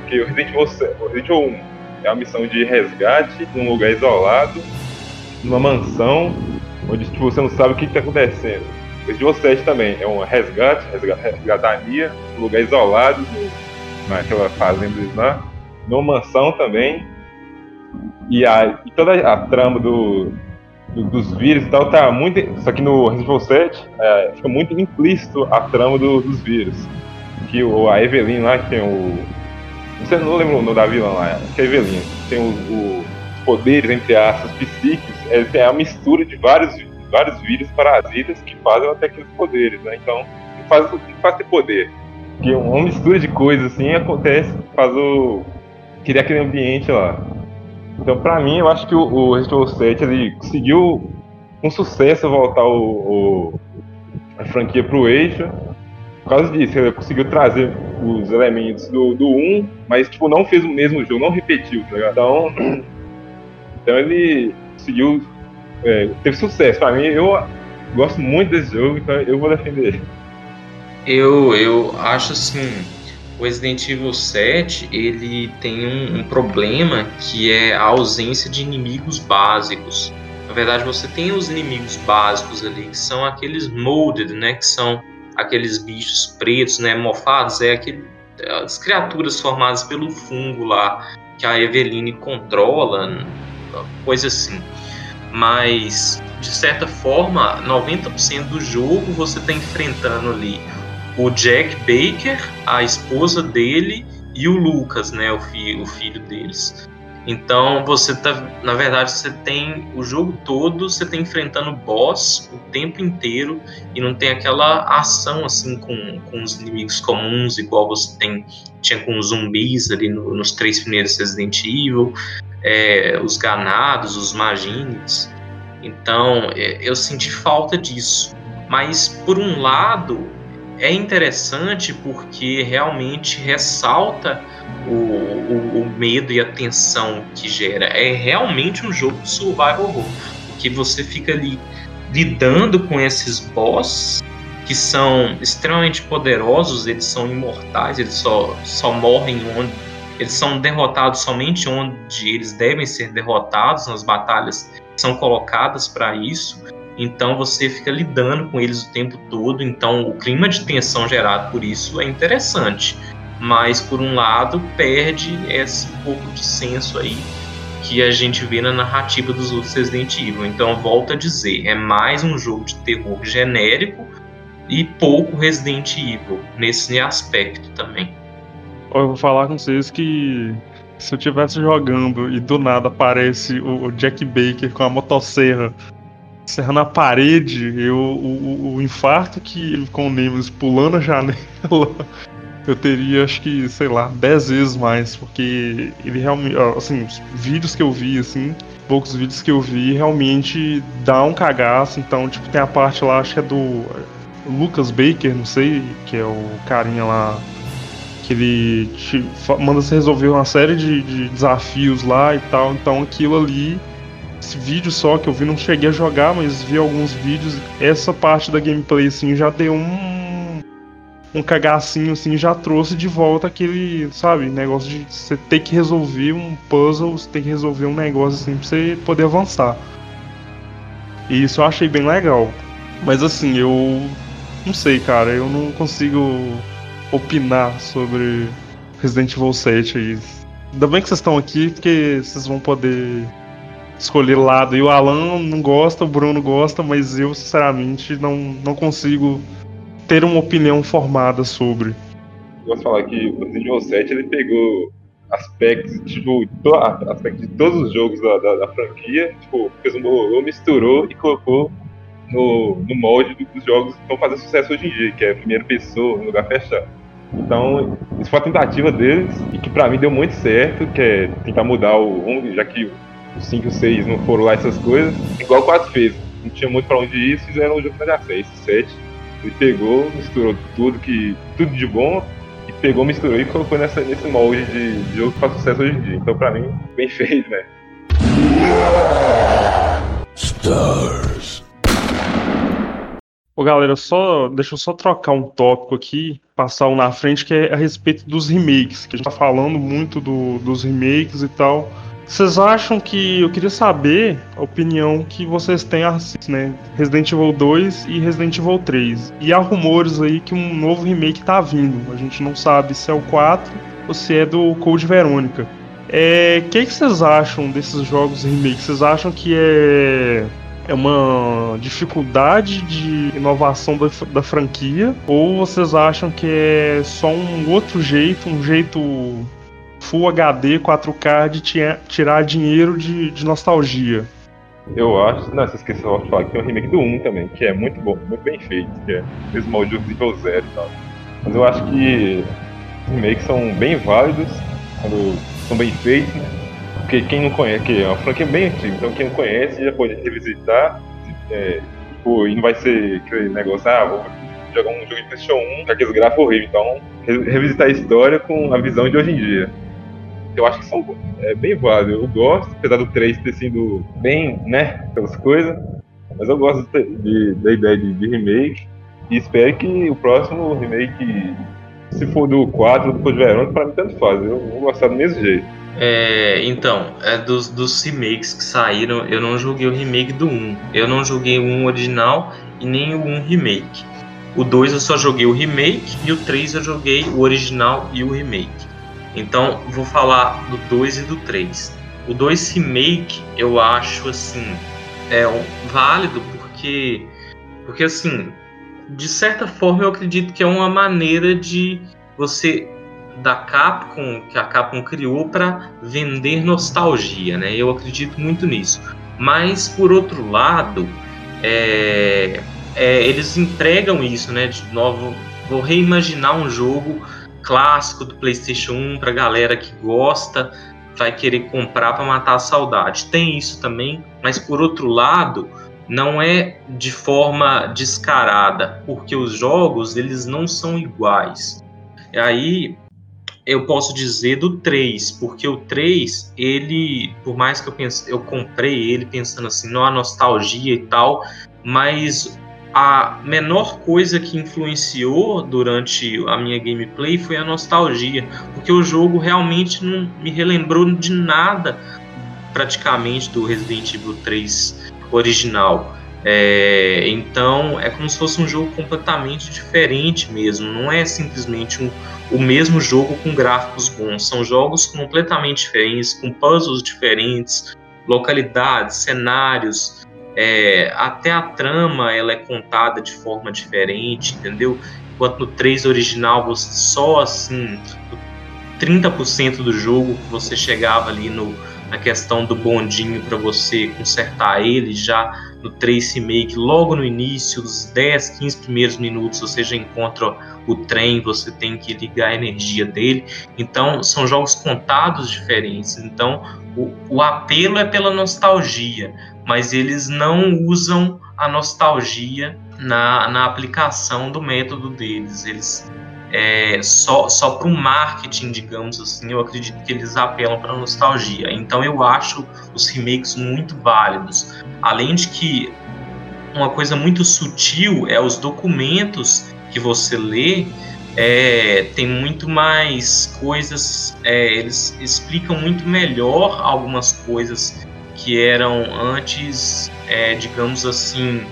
Porque o Resident Evil, o Resident Evil 1 é uma missão de resgate num lugar isolado, numa mansão, onde tipo, você não sabe o que está acontecendo. Evil 7 também é um resgate, resgatar a Mia, num lugar isolado, naquela fazenda lá, numa mansão também. E, a, e toda a trama do, do, dos vírus e tal, tá muito. Só que no Resident Evil 7 é, fica muito implícito a trama do, dos vírus. Que o, a Evelyn lá, que tem o. Não sei, não lembro o nome da vilã lá, que é a Evelyn. Tem os poderes, entre aspas, psíquicos. É, é a mistura de vários, vários vírus parasitas que fazem até aqueles poderes, né? Então, faz, faz ter poder. Que uma mistura de coisas assim acontece, faz o. criar aquele ambiente lá. Então, para mim, eu acho que o, o Resident Evil 7 ele conseguiu com sucesso voltar o, o a franquia pro eixo. Por causa disso, ele conseguiu trazer os elementos do, do 1, mas tipo, não fez o mesmo jogo, não repetiu, tá ligado? Então, *clears throat* então ele conseguiu. É, sucesso. Pra mim, eu gosto muito desse jogo, então eu vou defender ele. Eu, eu acho assim o Resident Evil 7 ele tem um, um, problema que é a ausência de inimigos básicos. Na verdade, você tem os inimigos básicos ali, que são aqueles molded, né? Que são aqueles bichos pretos, né? Mofados, é aquele, as criaturas formadas pelo fungo lá, que a Eveline controla, coisa assim. Mas, de certa forma, 90% do jogo você está enfrentando ali o Jack Baker, a esposa dele e o Lucas, né, o, fi o filho deles. Então você tá, na verdade, você tem o jogo todo, você tá enfrentando boss o tempo inteiro e não tem aquela ação assim com, com os inimigos comuns, igual você tem tinha com os zumbis ali no, nos três primeiros Resident Evil, é, os ganados, os magines. Então é, eu senti falta disso. Mas por um lado é interessante porque realmente ressalta o, o, o, medo e a tensão que gera. É realmente um jogo de survival horror, porque você fica ali lidando com esses boss que são extremamente poderosos, eles são imortais, eles só, só morrem onde eles são derrotados somente onde eles devem ser derrotados nas batalhas são colocadas para isso. Então você fica lidando com eles o tempo todo. Então o clima de tensão gerado por isso é interessante mas por um lado perde esse pouco de senso aí que a gente vê na narrativa dos outros Resident Evil. Então, volto a dizer, é mais um jogo de terror genérico e pouco Resident Evil nesse aspecto também. Eu vou falar com vocês que se eu estivesse jogando e do nada aparece o Jack Baker com a motosserra serrando a parede, eu, o, o, o infarto que com o Nemesis pulando a janela *laughs* eu teria, acho que, sei lá, 10 vezes mais, porque ele realmente, assim, os vídeos que eu vi, assim, poucos vídeos que eu vi, realmente dá um cagaço. Então, tipo, tem a parte lá, acho que é do Lucas Baker, não sei, que é o carinha lá, que ele te manda você resolver uma série de, de desafios lá e tal. Então, aquilo ali esse vídeo só que eu vi, não cheguei a jogar, mas vi alguns vídeos. Essa parte da gameplay, assim, já deu um um cagacinho assim já trouxe de volta aquele, sabe, negócio de você ter que resolver um puzzle, você tem que resolver um negócio assim pra você poder avançar. E isso eu achei bem legal. Mas assim, eu não sei, cara, eu não consigo opinar sobre Resident Evil 7 aí. Ainda bem que vocês estão aqui, porque vocês vão poder escolher lado. E o Alan não gosta, o Bruno gosta, mas eu, sinceramente, não, não consigo ter uma opinião formada sobre. Eu falar que o Resident Evil 7 ele pegou aspectos, tipo, aspectos de todos os jogos da, da, da franquia, tipo, um misturou e colocou no, no molde dos jogos que estão fazendo sucesso hoje em dia, que é primeira pessoa, no lugar fechado. Então, isso foi a tentativa deles, e que pra mim deu muito certo, que é tentar mudar o 1, já que os 5 e o 6 não foram lá essas coisas, igual o 4 fez. Não tinha muito pra onde ir, fizeram o jogo da 6, 7 ele pegou, misturou tudo que tudo de bom e pegou, misturou e colocou nessa, nesse molde de, de jogo que faz sucesso hoje em dia. Então, pra mim, bem feito, né? Stars. Ô galera, só deixa eu só trocar um tópico aqui, passar um na frente, que é a respeito dos remakes, que a gente tá falando muito do, dos remakes e tal. Vocês acham que. Eu queria saber a opinião que vocês têm a né? Resident Evil 2 e Resident Evil 3. E há rumores aí que um novo remake tá vindo. A gente não sabe se é o 4 ou se é do Code Verônica. É. O que, que vocês acham desses jogos remake? Vocês acham que é. É uma dificuldade de inovação da, da franquia? Ou vocês acham que é só um outro jeito, um jeito Full HD 4K de tirar dinheiro de, de nostalgia. Eu acho. Não, você esqueceu de falar que tem um remake do 1 também, que é muito bom, muito bem feito, que é mesmo molde do nível 0 e tal. Mas eu acho que os remakes são bem válidos quando são bem feitos? Porque quem não conhece, que é uma franquia bem antiga, então quem não conhece já pode revisitar. É, tipo, e não vai ser aquele negócio, ah, vou jogar um jogo de PlayStation 1 com aqueles gráficos horríveis. Então, revisitar a história com a visão de hoje em dia eu acho que são é, bem válidos. Eu gosto, apesar do 3 ter sido bem, né, aquelas coisas. Mas eu gosto de, de, da ideia de, de, remake. E espero que o próximo remake, se for do 4 ou do Code Verônica, pra mim tanto faz. Eu vou gostar do mesmo jeito. É, então, é dos, dos remakes que saíram, eu não joguei o remake do 1. Eu não joguei o 1 original e nem o 1 remake. O 2 eu só joguei o remake e o 3 eu joguei o original e o remake. Então, vou falar do 2 e do 3. O 2 Remake, eu acho assim, é válido porque porque assim, de certa forma eu acredito que é uma maneira de você da Capcom que a Capcom criou para vender nostalgia, né? Eu acredito muito nisso. Mas por outro lado, é, é, eles entregam isso, né? De novo, vou reimaginar um jogo clássico do PlayStation 1 para galera que gosta, vai querer comprar para matar a saudade. Tem isso também, mas por outro lado, não é de forma descarada, porque os jogos eles não são iguais. E aí eu posso dizer do 3, porque o 3, ele, por mais que eu pense, eu comprei ele pensando assim, não a nostalgia e tal, mas a menor coisa que influenciou durante a minha gameplay foi a nostalgia, porque o jogo realmente não me relembrou de nada praticamente do Resident Evil 3 original. É, então é como se fosse um jogo completamente diferente mesmo. Não é simplesmente um, o mesmo jogo com gráficos bons. São jogos completamente diferentes, com puzzles diferentes, localidades, cenários. É, até a trama ela é contada de forma diferente, entendeu? Enquanto no 3 original você só assim 30% do jogo que você chegava ali no, na questão do bondinho para você consertar ele já no 3 Remake, logo no início, os 10, 15 primeiros minutos, você já encontra o trem, você tem que ligar a energia dele. Então, são jogos contados diferentes. Então, o, o apelo é pela nostalgia, mas eles não usam a nostalgia na, na aplicação do método deles. Eles é, só, só para o marketing, digamos assim, eu acredito que eles apelam para nostalgia. Então eu acho os remakes muito válidos. Além de que uma coisa muito sutil é os documentos que você lê. É, tem muito mais coisas, é, eles explicam muito melhor algumas coisas que eram antes, é, digamos assim,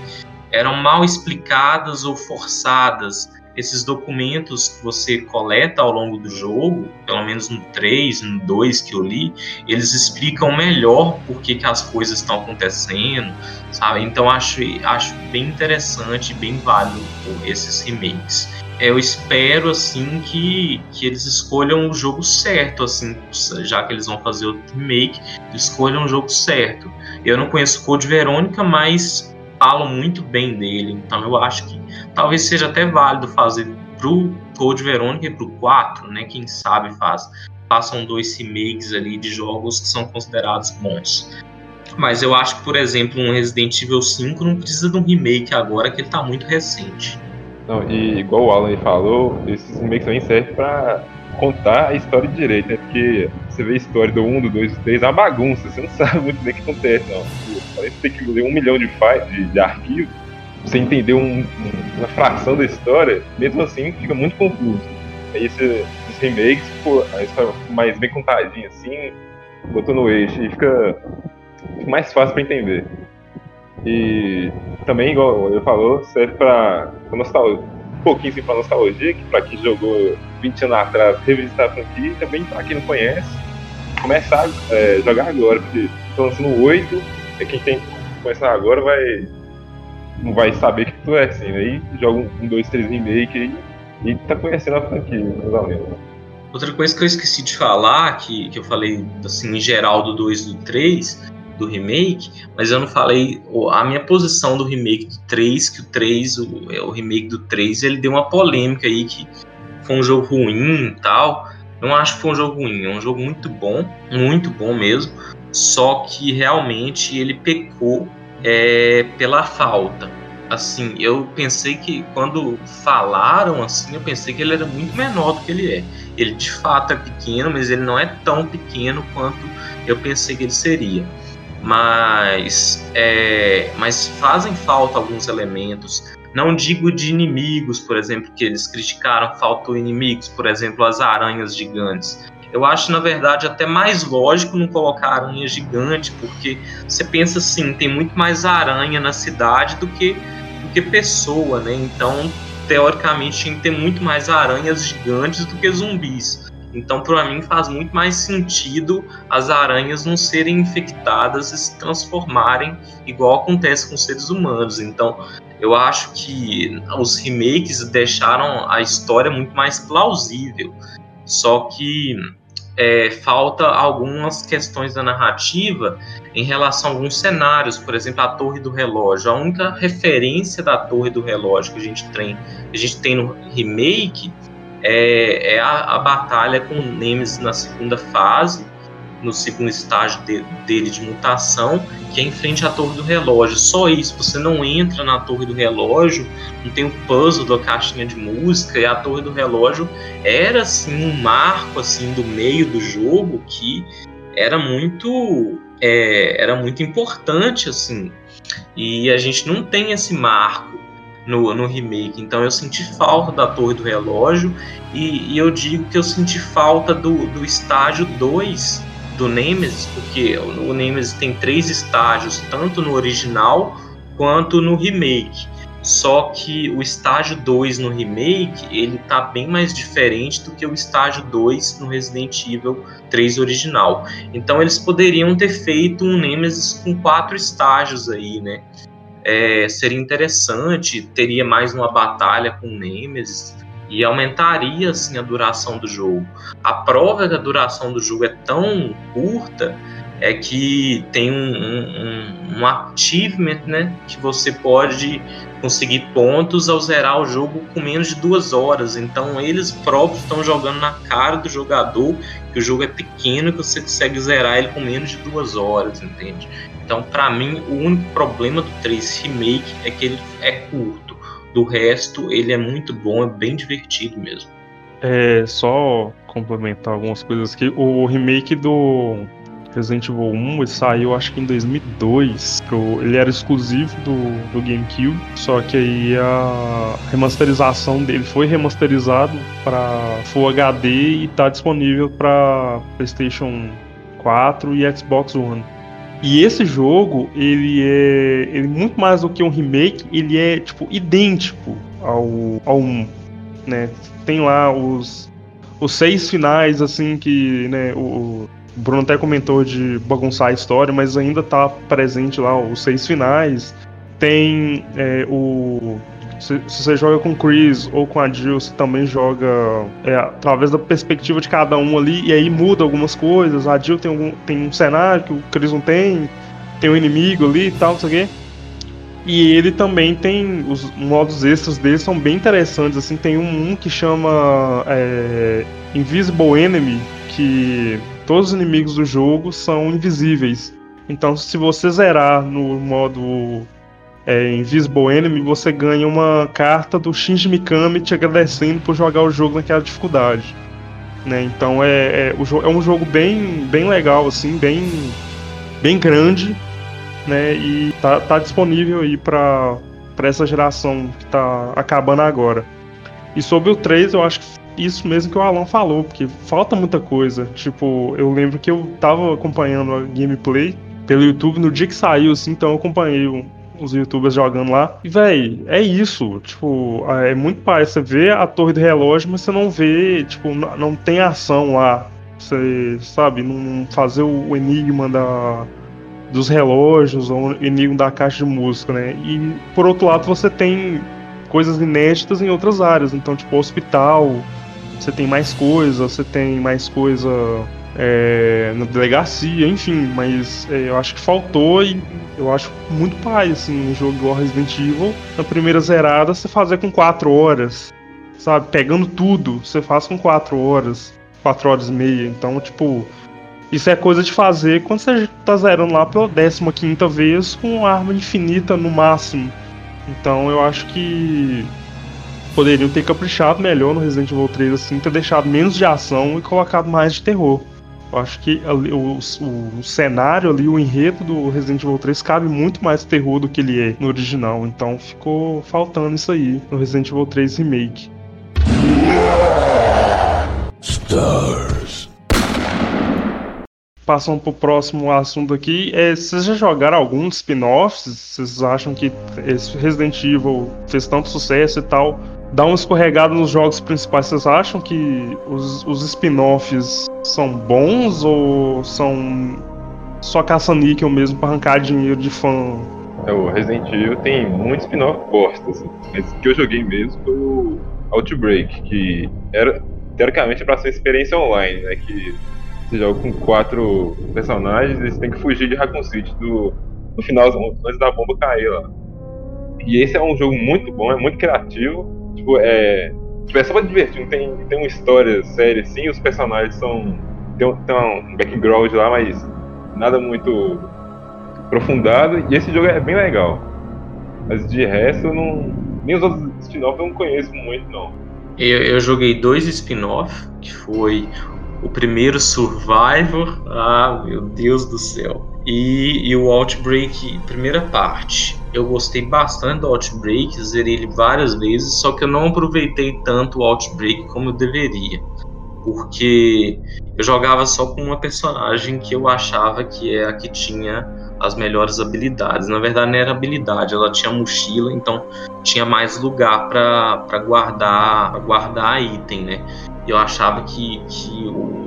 eram mal explicadas ou forçadas esses documentos que você coleta ao longo do jogo, pelo menos no 3, no 2 que eu li, eles explicam melhor por que, que as coisas estão acontecendo, sabe? Então acho, acho bem interessante, bem válido esses remakes. Eu espero assim que, que eles escolham o jogo certo, assim, já que eles vão fazer o remake, escolham o jogo certo. Eu não conheço Code Verônica, mas falam muito bem dele. Então eu acho que talvez seja até válido fazer pro Code Verônica e pro 4, né? Quem sabe faz. Façam dois remakes ali de jogos que são considerados bons. Mas eu acho que, por exemplo, um Resident Evil 5 não precisa de um remake agora, que ele tá muito recente. Não, e igual o Alan falou, esses remakes também servem para contar a história direito, né? Porque você vê a história do 1, do 2, do 3, é uma bagunça, você não sabe muito bem o que acontece, não. Parece ter que ler um milhão de, de, de arquivos pra você entender um, um, uma fração da história, mesmo assim fica muito confuso. Aí esses remakes, pô, a história mais bem contadinha assim, botou no eixo e fica, fica mais fácil para entender. E também, igual ele falou, serve pra nostalgia, pouquinho assim pra nostalgia, que pra quem jogou 20 anos atrás, revisitar a franquia, também pra quem não conhece, começar a é, jogar agora, porque estão lançando o 8, é quem tem começando agora vai não vai saber que tu é assim, aí né? joga um 2, 3 remake aí e tá conhecendo a franquia, mais ou menos. Outra coisa que eu esqueci de falar, que, que eu falei assim em geral do 2 e do 3, do remake, mas eu não falei a minha posição do remake do 3, que o 3, o, é, o remake do 3, ele deu uma polêmica aí que foi um jogo ruim e tal. Eu não acho que foi um jogo ruim, é um jogo muito bom, muito bom mesmo. Só que realmente ele pecou é, pela falta. Assim, eu pensei que quando falaram assim, eu pensei que ele era muito menor do que ele é. Ele de fato é pequeno, mas ele não é tão pequeno quanto eu pensei que ele seria. Mas, é, mas fazem falta alguns elementos. Não digo de inimigos, por exemplo, que eles criticaram, faltou inimigos, por exemplo, as aranhas gigantes. Eu acho, na verdade, até mais lógico não colocar aranha gigante, porque você pensa assim, tem muito mais aranha na cidade do que, do que pessoa, né? Então, teoricamente, tinha que ter muito mais aranhas gigantes do que zumbis. Então, para mim, faz muito mais sentido as aranhas não serem infectadas e se transformarem igual acontece com seres humanos. Então, eu acho que os remakes deixaram a história muito mais plausível. Só que é, falta algumas questões da narrativa em relação a alguns cenários, por exemplo, a Torre do Relógio. A única referência da Torre do Relógio que a gente tem, a gente tem no remake é, é a, a, batalha com o Nemesis na segunda fase, no segundo estágio de, dele de mutação, que é em frente à Torre do Relógio. Só isso, você não entra na Torre do Relógio, não tem o puzzle da caixinha de música, e a Torre do Relógio era assim um marco assim do meio do jogo que era muito é, era muito importante assim. E a gente não tem esse marco no, no remake. Então eu senti falta da Torre do Relógio e, e eu digo que eu senti falta do, do estágio 2 do Nemesis, porque o Nemesis tem três estágios, tanto no original quanto no remake. Só que o estágio 2 no remake, ele tá bem mais diferente do que o estágio 2 no Resident Evil 3 original. Então eles poderiam ter feito um Nemesis com quatro estágios aí, né? É, seria interessante, teria mais uma batalha com Nemesis, e aumentaria assim a duração do jogo. A prova que a duração do jogo é tão curta é que tem um, um, um achievement, né, que você pode conseguir pontos ao zerar o jogo com menos de duas horas. Então eles próprios estão jogando na cara do jogador que o jogo é pequeno e que você consegue zerar ele com menos de duas horas, entende? Então, para mim, o único problema do 3 Remake é que ele é curto. Do resto, ele é muito bom, é bem divertido mesmo. É, só complementar algumas coisas aqui. O remake do Resident Evil 1 ele saiu acho que em 2002. Pro, ele era exclusivo do, do GameCube, só que aí a remasterização dele foi remasterizado para Full HD e está disponível para PlayStation 4 e Xbox One. E esse jogo, ele é ele muito mais do que um remake, ele é tipo idêntico ao ao 1, né? Tem lá os os seis finais assim que, né, o, Bruno até comentou de bagunçar a história, mas ainda tá presente lá os seis finais. Tem é, o se, se, você joga com Chris ou com a Jill, você também joga é, através da perspectiva de cada um ali, e aí muda algumas coisas. A Jill tem, algum, tem um cenário que o Chris não tem, tem um inimigo ali e tal, não sei o quê. E ele também tem. Os modos extras dele são bem interessantes. Assim, tem um, um que chama é, Invisible Enemy, que todos os inimigos do jogo são invisíveis. Então, se você zerar no modo é, Invisible Enemy, você ganha uma carta do Shinji Mikami te agradecendo por jogar o jogo naquela dificuldade. Né? Então é, é, é um jogo bem, bem legal, assim, bem, bem grande, né? E tá, tá disponível aí para essa geração que tá acabando agora. E sobre o 3, eu acho que isso mesmo que o Alan falou, porque falta muita coisa. Tipo, eu lembro que eu tava acompanhando a gameplay pelo YouTube no dia que saiu, assim, então eu acompanhei os youtubers jogando lá. E, véi, é isso. Tipo, é muito pai. Você vê a torre do relógio, mas você não vê, tipo, não tem ação lá. Você, sabe, não fazer o enigma da, dos relógios ou o enigma da caixa de música, né? E, por outro lado, você tem coisas inéditas em outras áreas. Então, tipo, hospital, você tem mais coisa, você tem mais coisa é, na delegacia, enfim, mas é, eu acho que faltou e eu acho muito pai, assim, um jogo igual Resident Evil, na primeira zerada você fazer com 4 horas, sabe? Pegando tudo, você faz com 4 horas, 4 horas e meia, então, tipo, isso é coisa de fazer quando você tá zerando lá pela 15 vez com arma infinita no máximo. Então eu acho que poderiam ter caprichado melhor no Resident Evil 3, assim, ter deixado menos de ação e colocado mais de terror. Eu acho que o, o, o, cenário ali, o enredo do Resident Evil 3 cabe muito mais terror do que ele é no original. Então ficou faltando isso aí no Resident Evil 3 Remake. Stars. Passando pro próximo assunto aqui, é, vocês já jogaram alguns spin-offs? Vocês acham que esse Resident Evil fez tanto sucesso e tal? Dá uma escorregada nos jogos principais, vocês acham que os, os spin-offs são bons ou são só caça-níquel mesmo pra arrancar dinheiro de fã? É, o Resident Evil tem muitos spin-off bosta, assim. O que eu joguei mesmo foi o Outbreak, que era. teoricamente pra ser experiência online, né? Que você joga com quatro personagens e você tem que fugir de Raccoon City do, no final, antes da bomba cair lá. E esse é um jogo muito bom, é muito criativo. Tipo, é. Tipo, é só pra divertir, não tem, tem uma história séria assim, os personagens são. Tem, tem um background lá, mas nada muito aprofundado. E esse jogo é bem legal. Mas de resto, não, nem os outros spin-offs eu não conheço muito, não. Eu, eu joguei dois spin-off, que foi o primeiro Survivor, ah, meu Deus do céu. E, e, o Outbreak, primeira parte. Eu gostei bastante do Outbreak, zerei ele várias vezes, só que eu não aproveitei tanto o Outbreak como eu deveria. Porque eu jogava só com uma personagem que eu achava que é a que tinha as melhores habilidades. Na verdade, não era habilidade, ela tinha mochila, então tinha mais lugar para guardar, pra guardar item, né? Eu achava que, que o,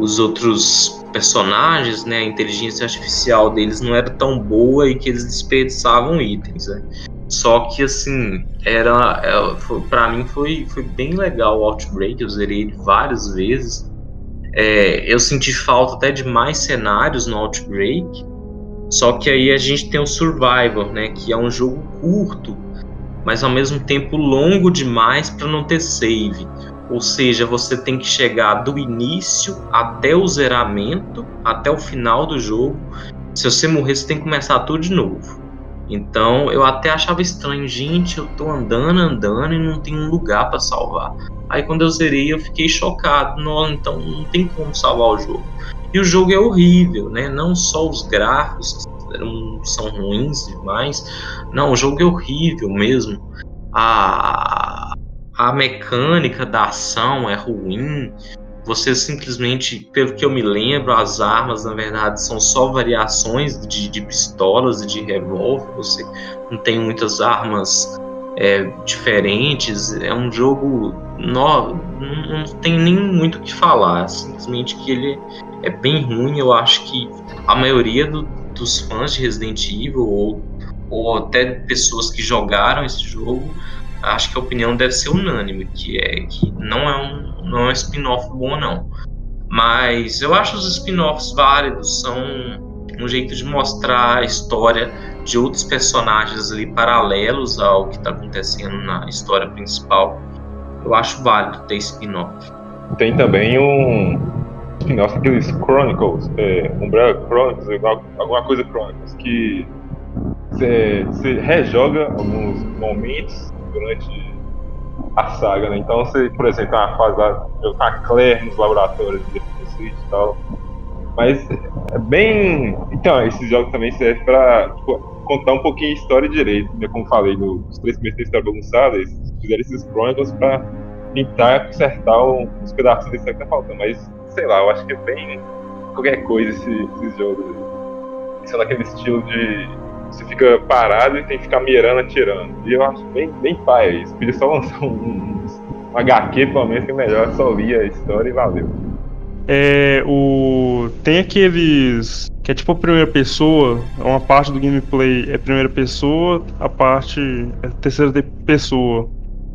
os outros personagens, né, a inteligência artificial deles não era tão boa e que eles desperdiçavam itens, né? Só que assim, era, é, para mim foi, foi bem legal o Outbreak, eu zerei ele várias vezes. É, eu senti falta até de mais cenários no Outbreak, só que aí a gente tem o Survivor, né, que é um jogo curto, mas ao mesmo tempo longo demais para não ter save. Ou seja, você tem que chegar do início até o zeramento, até o final do jogo. Se você morrer, você tem que começar tudo de novo. Então eu até achava estranho, gente, eu tô andando, andando e não tem um lugar para salvar. Aí quando eu zerei, eu fiquei chocado. Não, então não tem como salvar o jogo. E o jogo é horrível, né? Não só os gráficos são ruins demais. Não, o jogo é horrível mesmo. A, a mecânica da ação é ruim. Você simplesmente, pelo que eu me lembro, as armas na verdade são só variações de, de pistolas e de revólver. Você não tem muitas armas é, diferentes. É um jogo no, não, tem nem muito o que falar. Simplesmente que ele é bem ruim. Eu acho que a maioria do, dos fãs de Resident Evil ou, ou até pessoas que jogaram esse jogo, acho que a opinião deve ser unânime, que é que não é um, não é um spin-off bom não. Mas eu acho os spin-offs válidos, são um jeito de mostrar a história de outros personagens ali paralelos ao que está acontecendo na história principal. Eu acho válido ter spin-off. Tem também um, spin-off, aqueles Chronicles, é, Umbrella Chronicles, alguma coisa Chronicles, que você rejoga alguns momentos durante a saga, né? Então você, por exemplo, tem fase lá, com a Claire nos laboratórios de City e tal. Mas é bem. Então, esses jogos também servem pra tipo, contar um pouquinho a história direito, né? Como falei, nos três primeiros da história bagunçada, eles fizeram esses Chronicles pra tentar consertar uns pedaços da história que tá faltando. Mas sei lá, eu acho que é bem qualquer coisa esse, esses jogos. Isso é naquele estilo de você fica parado e tem que ficar mirando, atirando. E eu acho bem, bem pai isso. Podia só lançar um, um, um HQ, pelo menos, que é melhor, só lia a história e valeu. É, o... Tem aqueles. Que é tipo a primeira pessoa, uma parte do gameplay é primeira pessoa, a parte é terceira pessoa.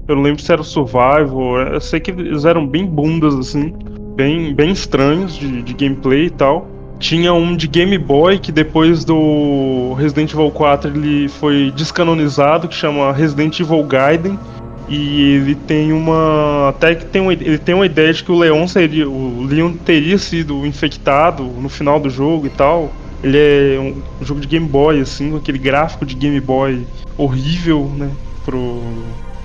Eu não lembro se era o Survival, eu sei que eles eram bem bundas assim bem, bem estranhos de, de gameplay e tal. Tinha um de Game Boy que depois do Resident Evil 4 ele foi descanonizado, que chama Resident Evil Gaiden. E ele tem uma. Até que tem uma, ele tem uma ideia de que o Leon seria. O Leon teria sido infectado no final do jogo e tal. Ele é um jogo de Game Boy, assim, com aquele gráfico de Game Boy horrível, né? Pro,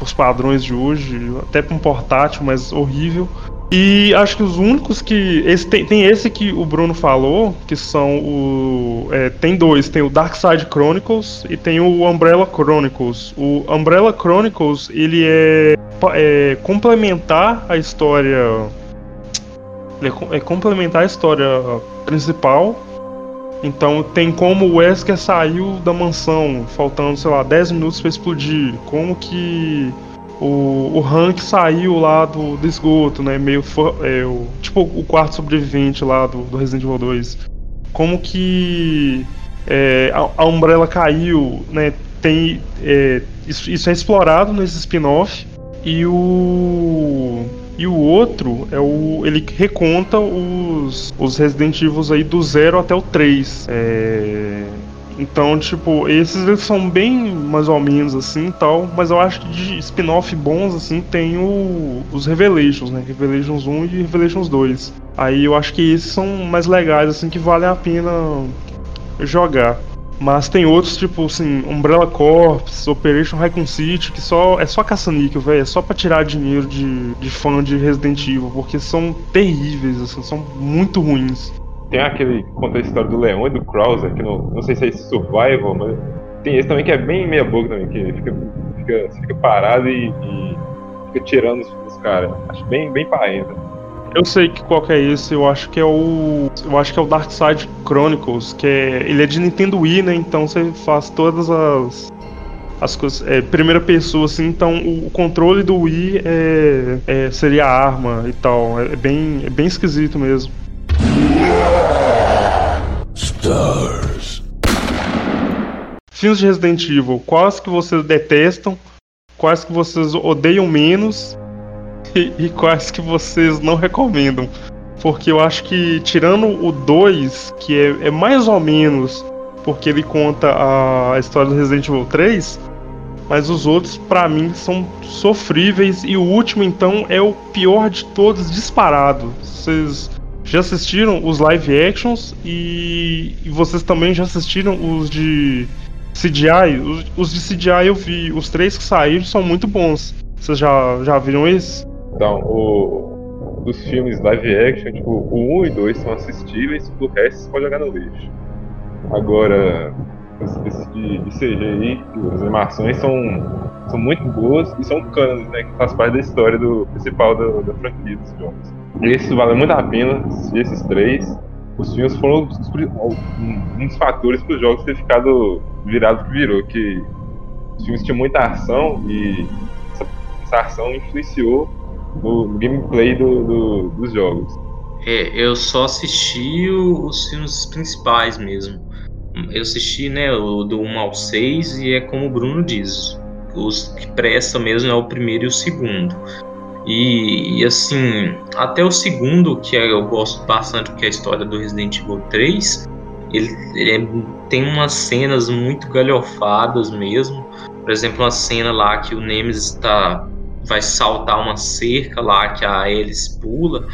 os padrões de hoje, até para um portátil, mas horrível. E acho que os únicos que. Esse, tem, tem esse que o Bruno falou, que são o. É, tem dois, tem o Dark Side Chronicles e tem o Umbrella Chronicles. O Umbrella Chronicles, ele é, é complementar a história. É, é complementar a história principal. Então tem como o Wesker saiu da mansão, faltando, sei lá, 10 minutos para explodir. Como que o, o Hank saiu lá do, do esgoto, né? Meio. É, o, tipo o quarto sobrevivente lá do, do Resident Evil 2. Como que é, a, a, Umbrella caiu, né? Tem. É, isso, isso, é explorado nesse spin-off. E o. E o outro é o. ele reconta os, os Resident Evil aí do 0 até o 3. É. Então, tipo, esses eles são bem mais ou menos assim tal, mas eu acho que de spin-off bons assim tem o, os Revelations, né? Revelations 1 e Revelations 2. Aí eu acho que esses são mais legais assim que valem a pena jogar. Mas tem outros, tipo assim, Umbrella Corps, Operation Raccoon City, que só é só caça-níquel, velho. É só pra tirar dinheiro de, de fã de Resident Evil, porque são terríveis, assim, são muito ruins. Tem aquele que conta a história do Leão e do Krauser, que não, não sei se é Survival, mas tem esse também que é bem meia boca também, que fica, fica, fica parado e, e fica tirando os, os caras. Acho bem, bem parenta. Eu sei que qual que é esse, eu acho que é o. Eu acho que é o Dark Side Chronicles, que é. Ele é de Nintendo Wii, né? Então você faz todas as. As coisas. É, primeira pessoa, assim, então o, controle do Wii é, é, seria a arma e tal. É, é bem, é bem esquisito mesmo. Stars. Filmes de Resident Evil, quais que vocês detestam? Quais que vocês odeiam menos? *laughs* E, e quais que vocês não recomendam? Porque eu acho que, tirando o 2, que é, é, mais ou menos porque ele conta a história do Resident Evil 3, mas os outros, para mim, são sofríveis. E o último, então, é o pior de todos, disparado. Vocês já assistiram os live actions e, e vocês também já assistiram os de CGI? Os, os, de CGI eu vi, os três que saíram são muito bons. Vocês já, já viram esses? Então, o, dos filmes live action, tipo, o 1 e 2 são assistíveis, o resto você pode jogar no lixo. Agora, esse de, de CGI, as animações são, são muito boas e são cânones, né? Que faz parte da história do principal da, da franquia dos jogos. Esse vale muito a pena, esses três. Os filmes foram um dos fatores para os jogos ter ficado virado que virou, que os filmes tinham muita ação e essa, essa ação influenciou no, no gameplay do, do, dos jogos. É, eu só assisti os filmes principais mesmo. Eu assisti né, o do 1 ao 6 e é como o Bruno diz. Os que prestam mesmo é o primeiro e o segundo. E, e, assim, até o segundo, que é, eu gosto bastante, que é a história do Resident Evil 3, ele, ele é, tem umas cenas muito galhofadas mesmo. Por exemplo, uma cena lá que o Nemesis tá, vai saltar uma cerca lá que a Alice pula.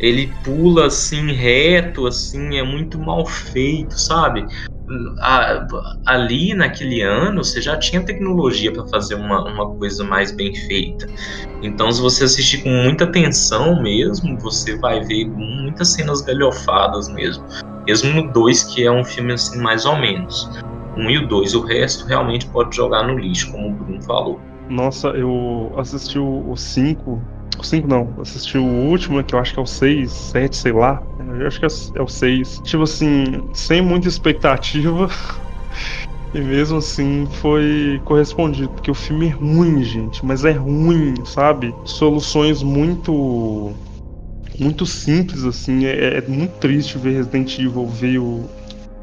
Ele pula assim reto, assim, é muito mal feito, sabe? a, ali naquele ano você já tinha tecnologia para fazer uma, uma coisa mais bem feita. Então, se você assistir com muita atenção mesmo, você vai ver muitas cenas galhofadas mesmo. Mesmo no 2, que é um filme assim, mais ou menos. Um e o 2, o resto realmente pode jogar no lixo, como o Bruno falou. Nossa, eu assisti o 5 o 5 não, assisti o último, que eu acho que é o 6, 7, sei lá. Eu acho que é o 6. Tipo assim, sem muita expectativa. *laughs* E mesmo assim foi correspondido, porque o filme é ruim, gente, mas é ruim, sabe? Soluções muito muito simples assim, é, é muito triste ver Resident Evil veio,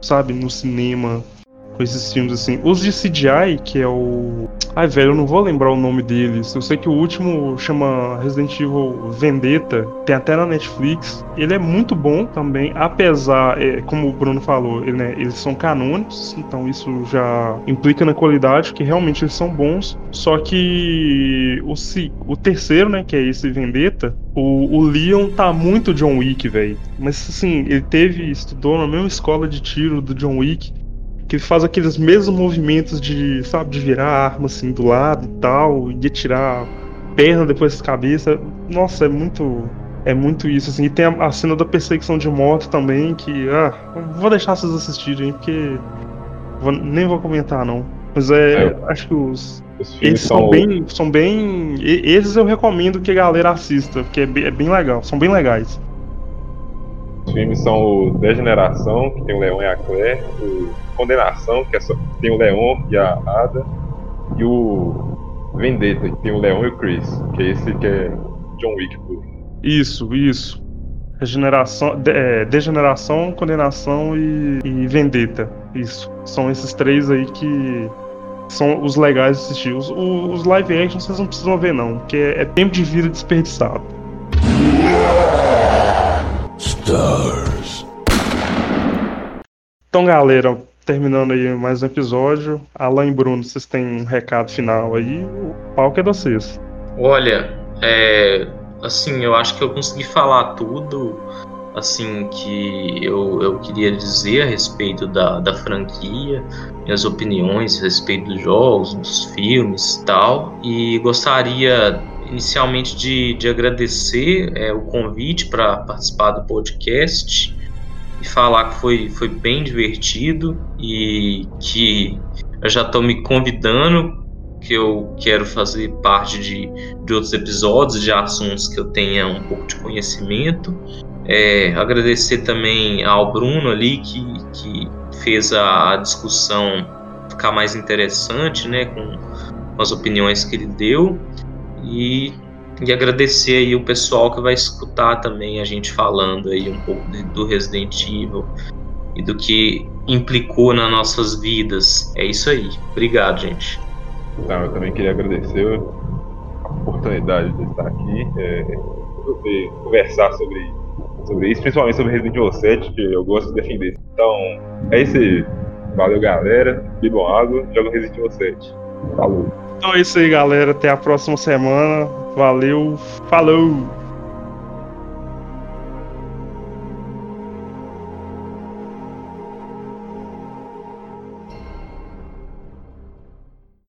sabe, no cinema com esses filmes assim. Os de CGI, que é o. Ai, velho, eu não vou lembrar o nome deles. Eu sei que o último chama Resident Evil Vendetta, tem até na Netflix. Ele é muito bom também, apesar, é, como o Bruno falou, ele, né, eles são canônicos, então isso já implica na qualidade, que realmente eles são bons. Só que o, o terceiro, né, que é esse Vendetta, o, o Leon tá muito John Wick, velho. Mas assim, ele teve, estudou na mesma escola de tiro do John Wick que faz aqueles mesmos movimentos de, sabe, de virar a arma assim do lado e tal, e atirar a perna depois cabeça. Nossa, é muito. É muito isso, assim. E tem a, a, cena da perseguição de moto também, que. Ah, vou deixar vocês assistirem, porque. Vou, nem vou comentar, não. Mas é. é acho que os. os esses são, são bem. São bem. Esses eu recomendo que a galera assista, porque é bem, é bem legal. São bem legais. Os filmes são o Degeneração, que tem o Leão e a Claire, o Condenação, que é só, tem o Leão e a Ada, e o Vendetta, que tem o Leão e o Chris, que é esse que é John Wick Isso, isso. Regeneração, de, é, degeneração, condenação e, e, vendetta. Isso. São esses três aí que são os legais de assistir. Os, os live action vocês não precisam ver, não, porque é, é tempo de vida desperdiçado. Stars. Então, galera, terminando aí mais um episódio. Alan e Bruno, vocês têm um recado final aí? O palco é de vocês. Olha, é, assim, eu acho que eu consegui falar tudo assim que eu, eu queria dizer a respeito da, da franquia, minhas opiniões a respeito dos jogos, dos filmes e tal. E gostaria inicialmente de, de agradecer é, o convite para participar do podcast e falar que foi, foi bem divertido e que eu já estou me convidando que eu quero fazer parte de, de outros episódios de assuntos que eu tenha um pouco de conhecimento. É, agradecer também ao Bruno ali que, que fez a discussão ficar mais interessante, né, com as opiniões que ele deu e, e agradecer aí o pessoal que vai escutar também a gente falando aí um pouco de, do Resident Evil e do que implicou nas nossas vidas. É isso aí. Obrigado, gente. Não, eu também queria agradecer a oportunidade de estar aqui, é, poder conversar sobre, sobre isso, principalmente sobre Resident Evil 7, que eu gosto de defender. Então, é isso aí. Valeu, galera. Bebam água, jogam Resident Evil 7. Falou. Então é isso aí, galera. Até a próxima semana. Valeu. Falou!